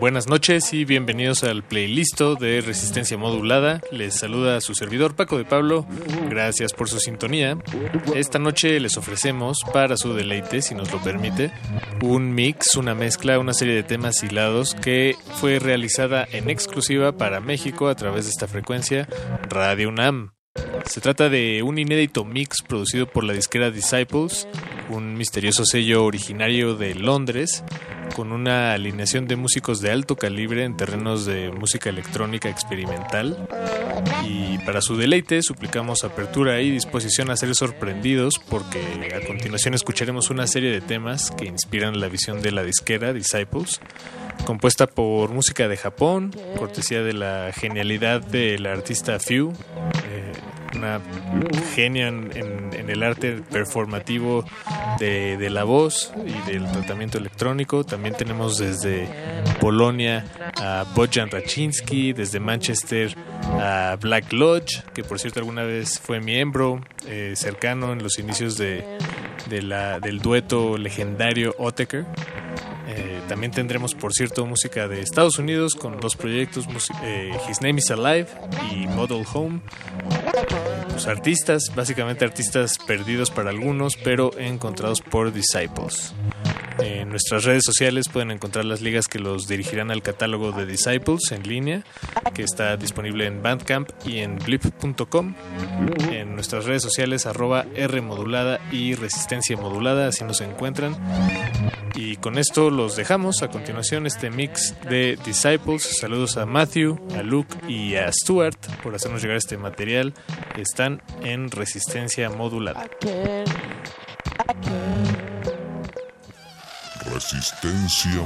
Buenas noches y bienvenidos al playlist de Resistencia Modulada. Les saluda su servidor Paco de Pablo. Gracias por su sintonía. Esta noche les ofrecemos, para su deleite, si nos lo permite, un mix, una mezcla, una serie de temas hilados que fue realizada en exclusiva para México a través de esta frecuencia Radio UNAM. Se trata de un inédito mix producido por la disquera Disciples, un misterioso sello originario de Londres, con una alineación de músicos de alto calibre en terrenos de música electrónica experimental. Y para su deleite suplicamos apertura y disposición a ser sorprendidos porque a continuación escucharemos una serie de temas que inspiran la visión de la disquera Disciples, compuesta por música de Japón, cortesía de la genialidad del artista Few. eh, una genia en, en- en el arte performativo de, de la voz y del tratamiento electrónico. También tenemos desde Polonia a Bojan Raczynski, desde Manchester a Black Lodge, que por cierto alguna vez fue miembro eh, cercano en los inicios de, del dueto legendario Oteker. Eh, también tendremos, por cierto, música de Estados Unidos con dos proyectos, eh, His Name is Alive y Model Home. Los artistas, básicamente artistas perdidos para algunos, pero encontrados por Disciples. En nuestras redes sociales pueden encontrar las ligas que los dirigirán al catálogo de Disciples en línea, que está disponible en Bandcamp y en blip.com. En nuestras redes sociales, arroba R y resistencia modulada, así nos encuentran. Y con esto los dejamos. A continuación, este mix de Disciples. Saludos a Matthew, a Luke y a Stuart por hacernos llegar este material. Están en resistencia modulada. Resistencia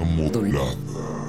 modulada.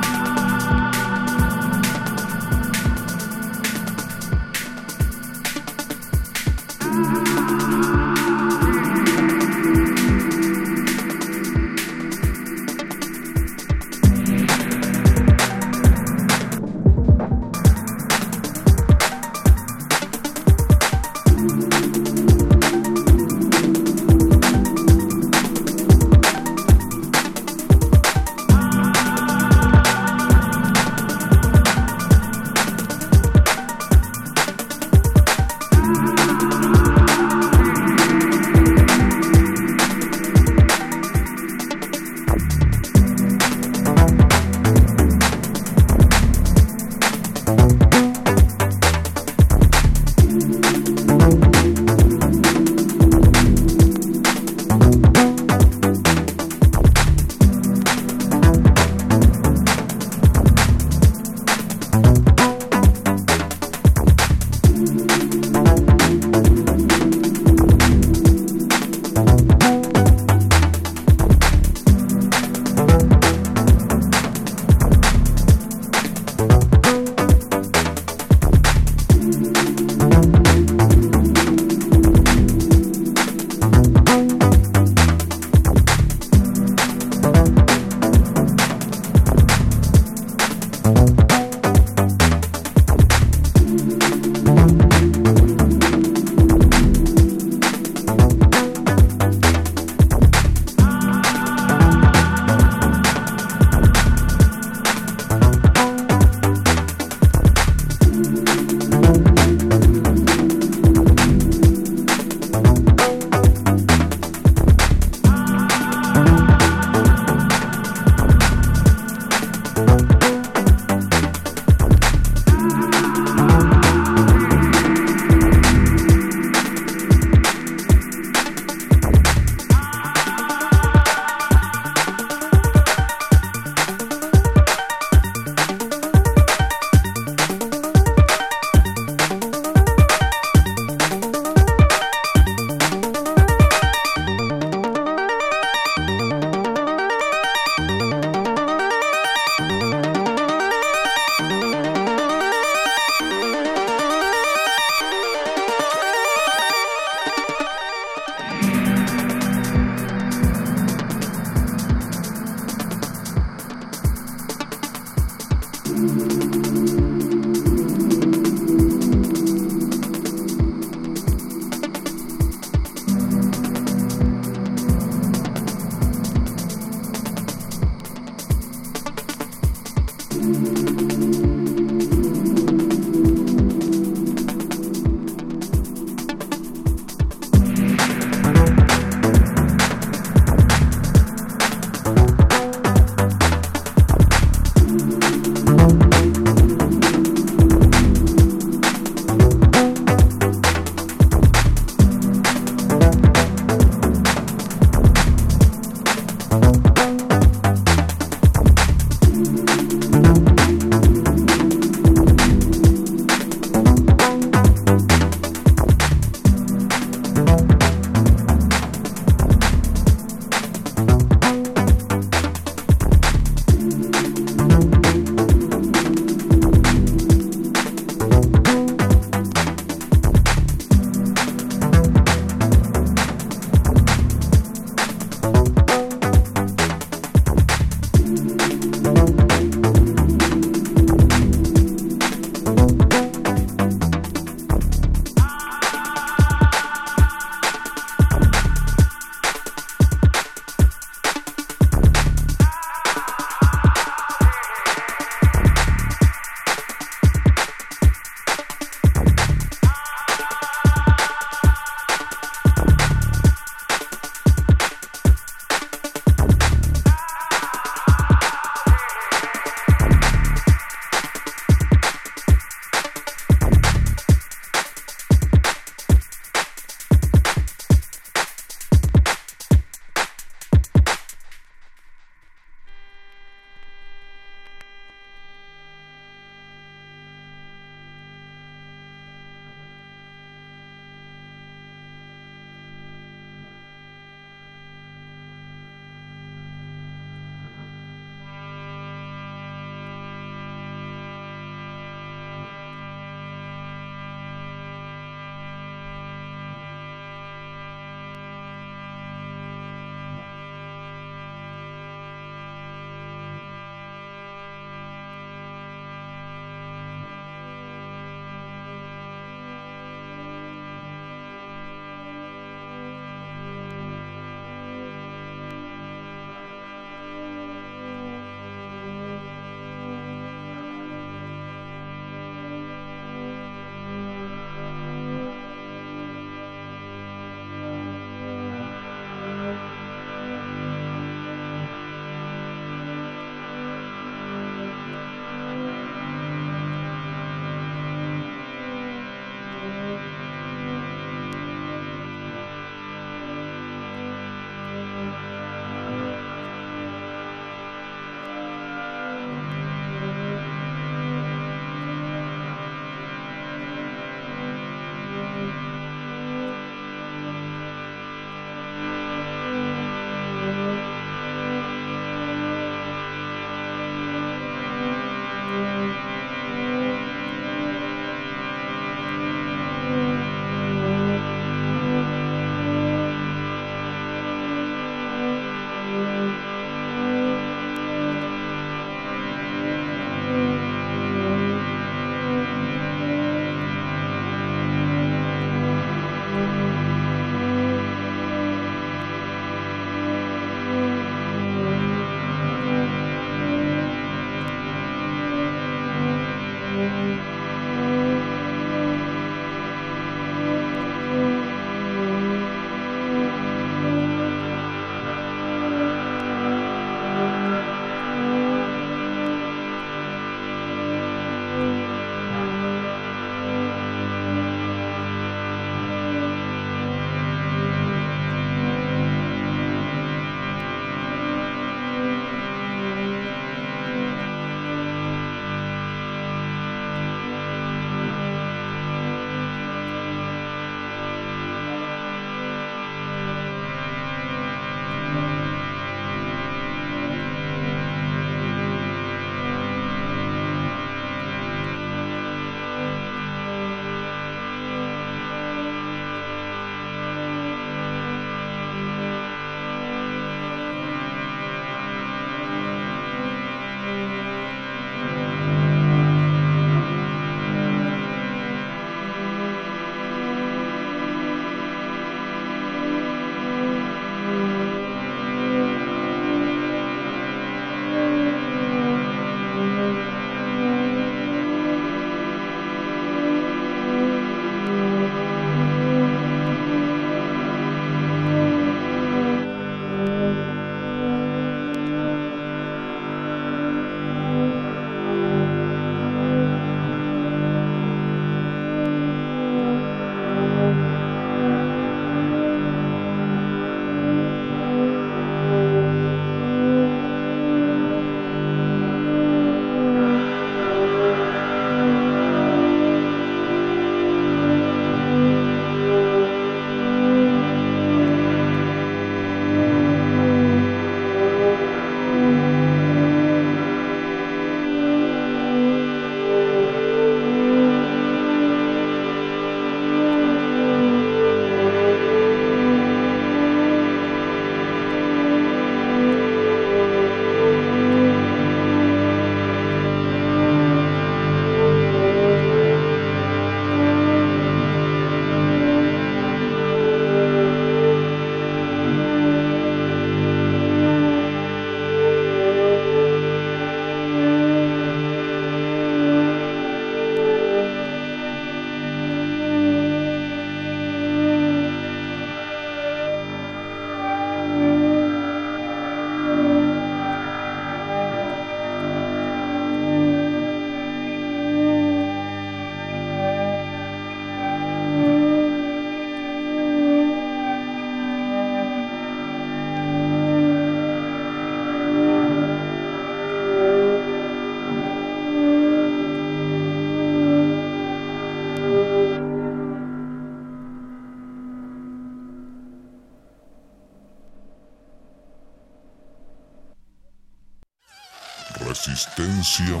Resistencia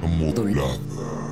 modulada.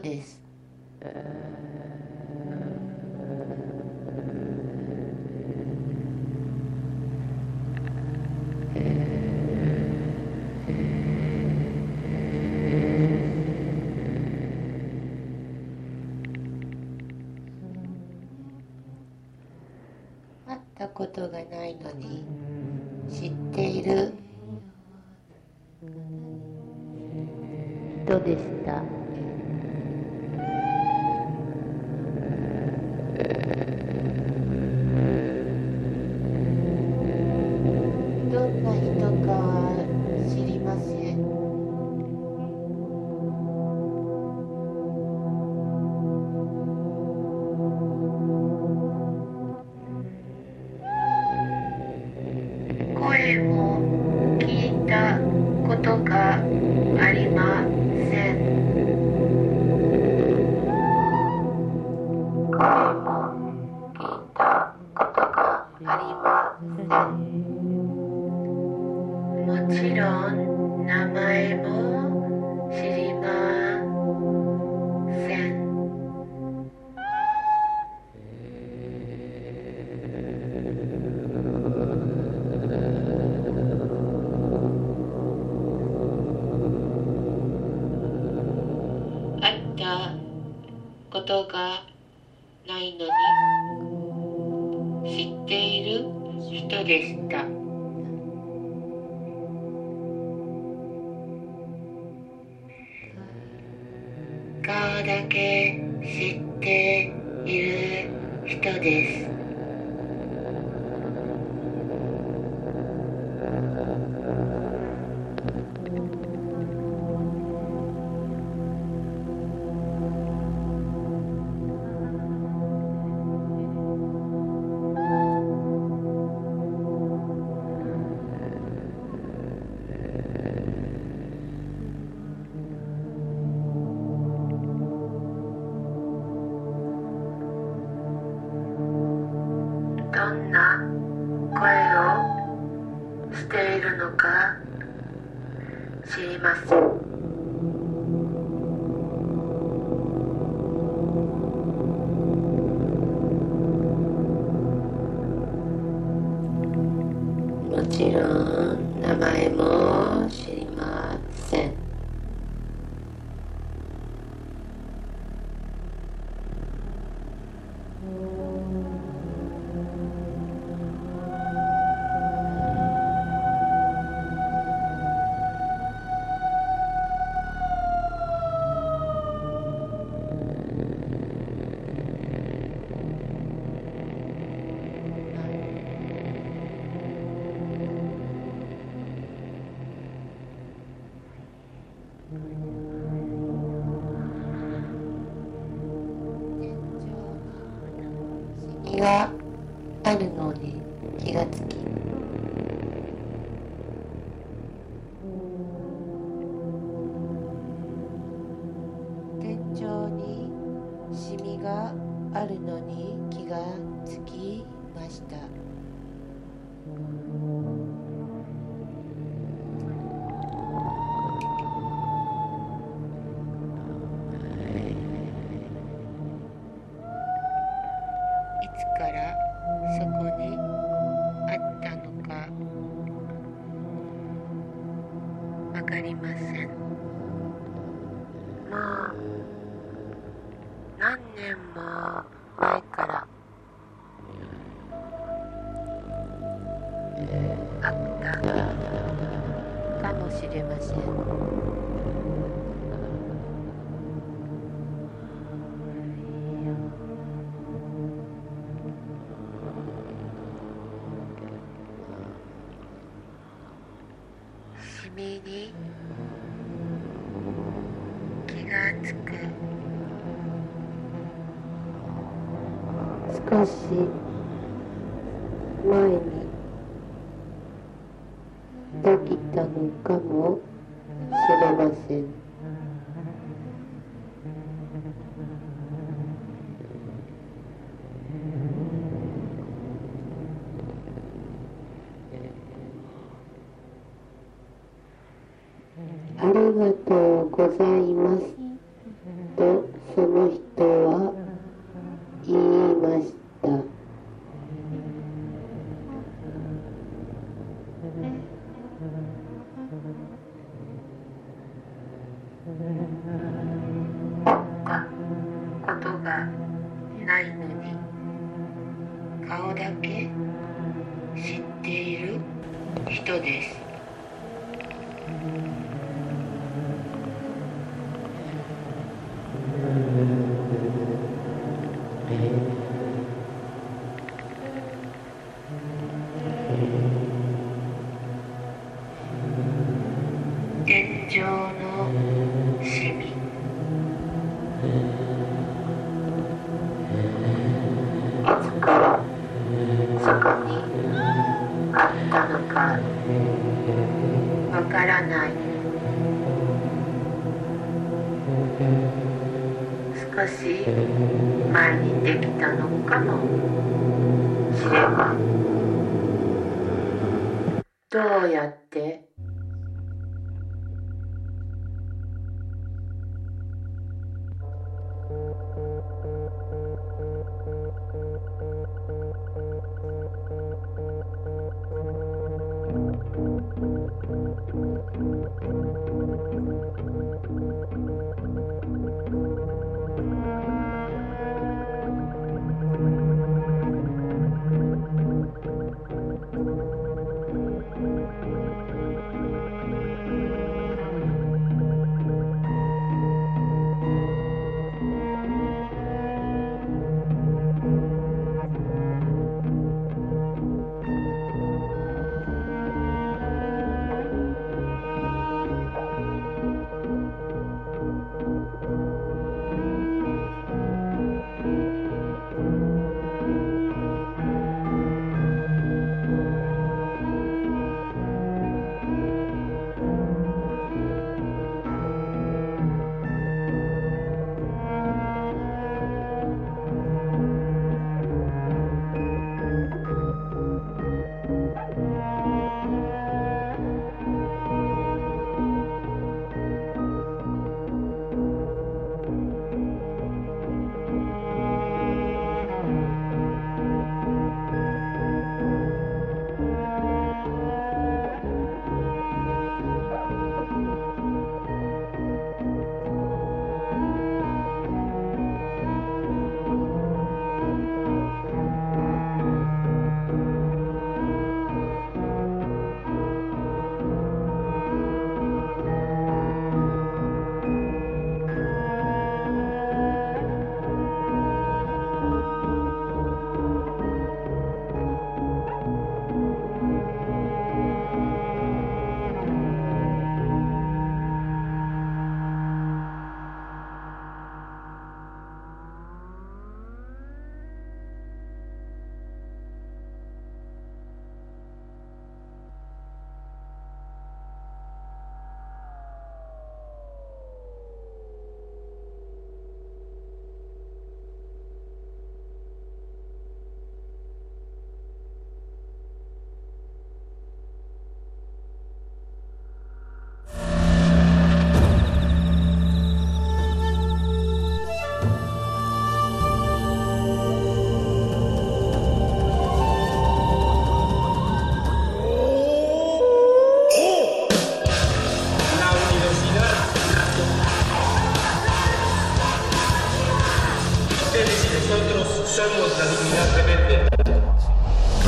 です。何年も前からあったかもしれません。meanie. cansei.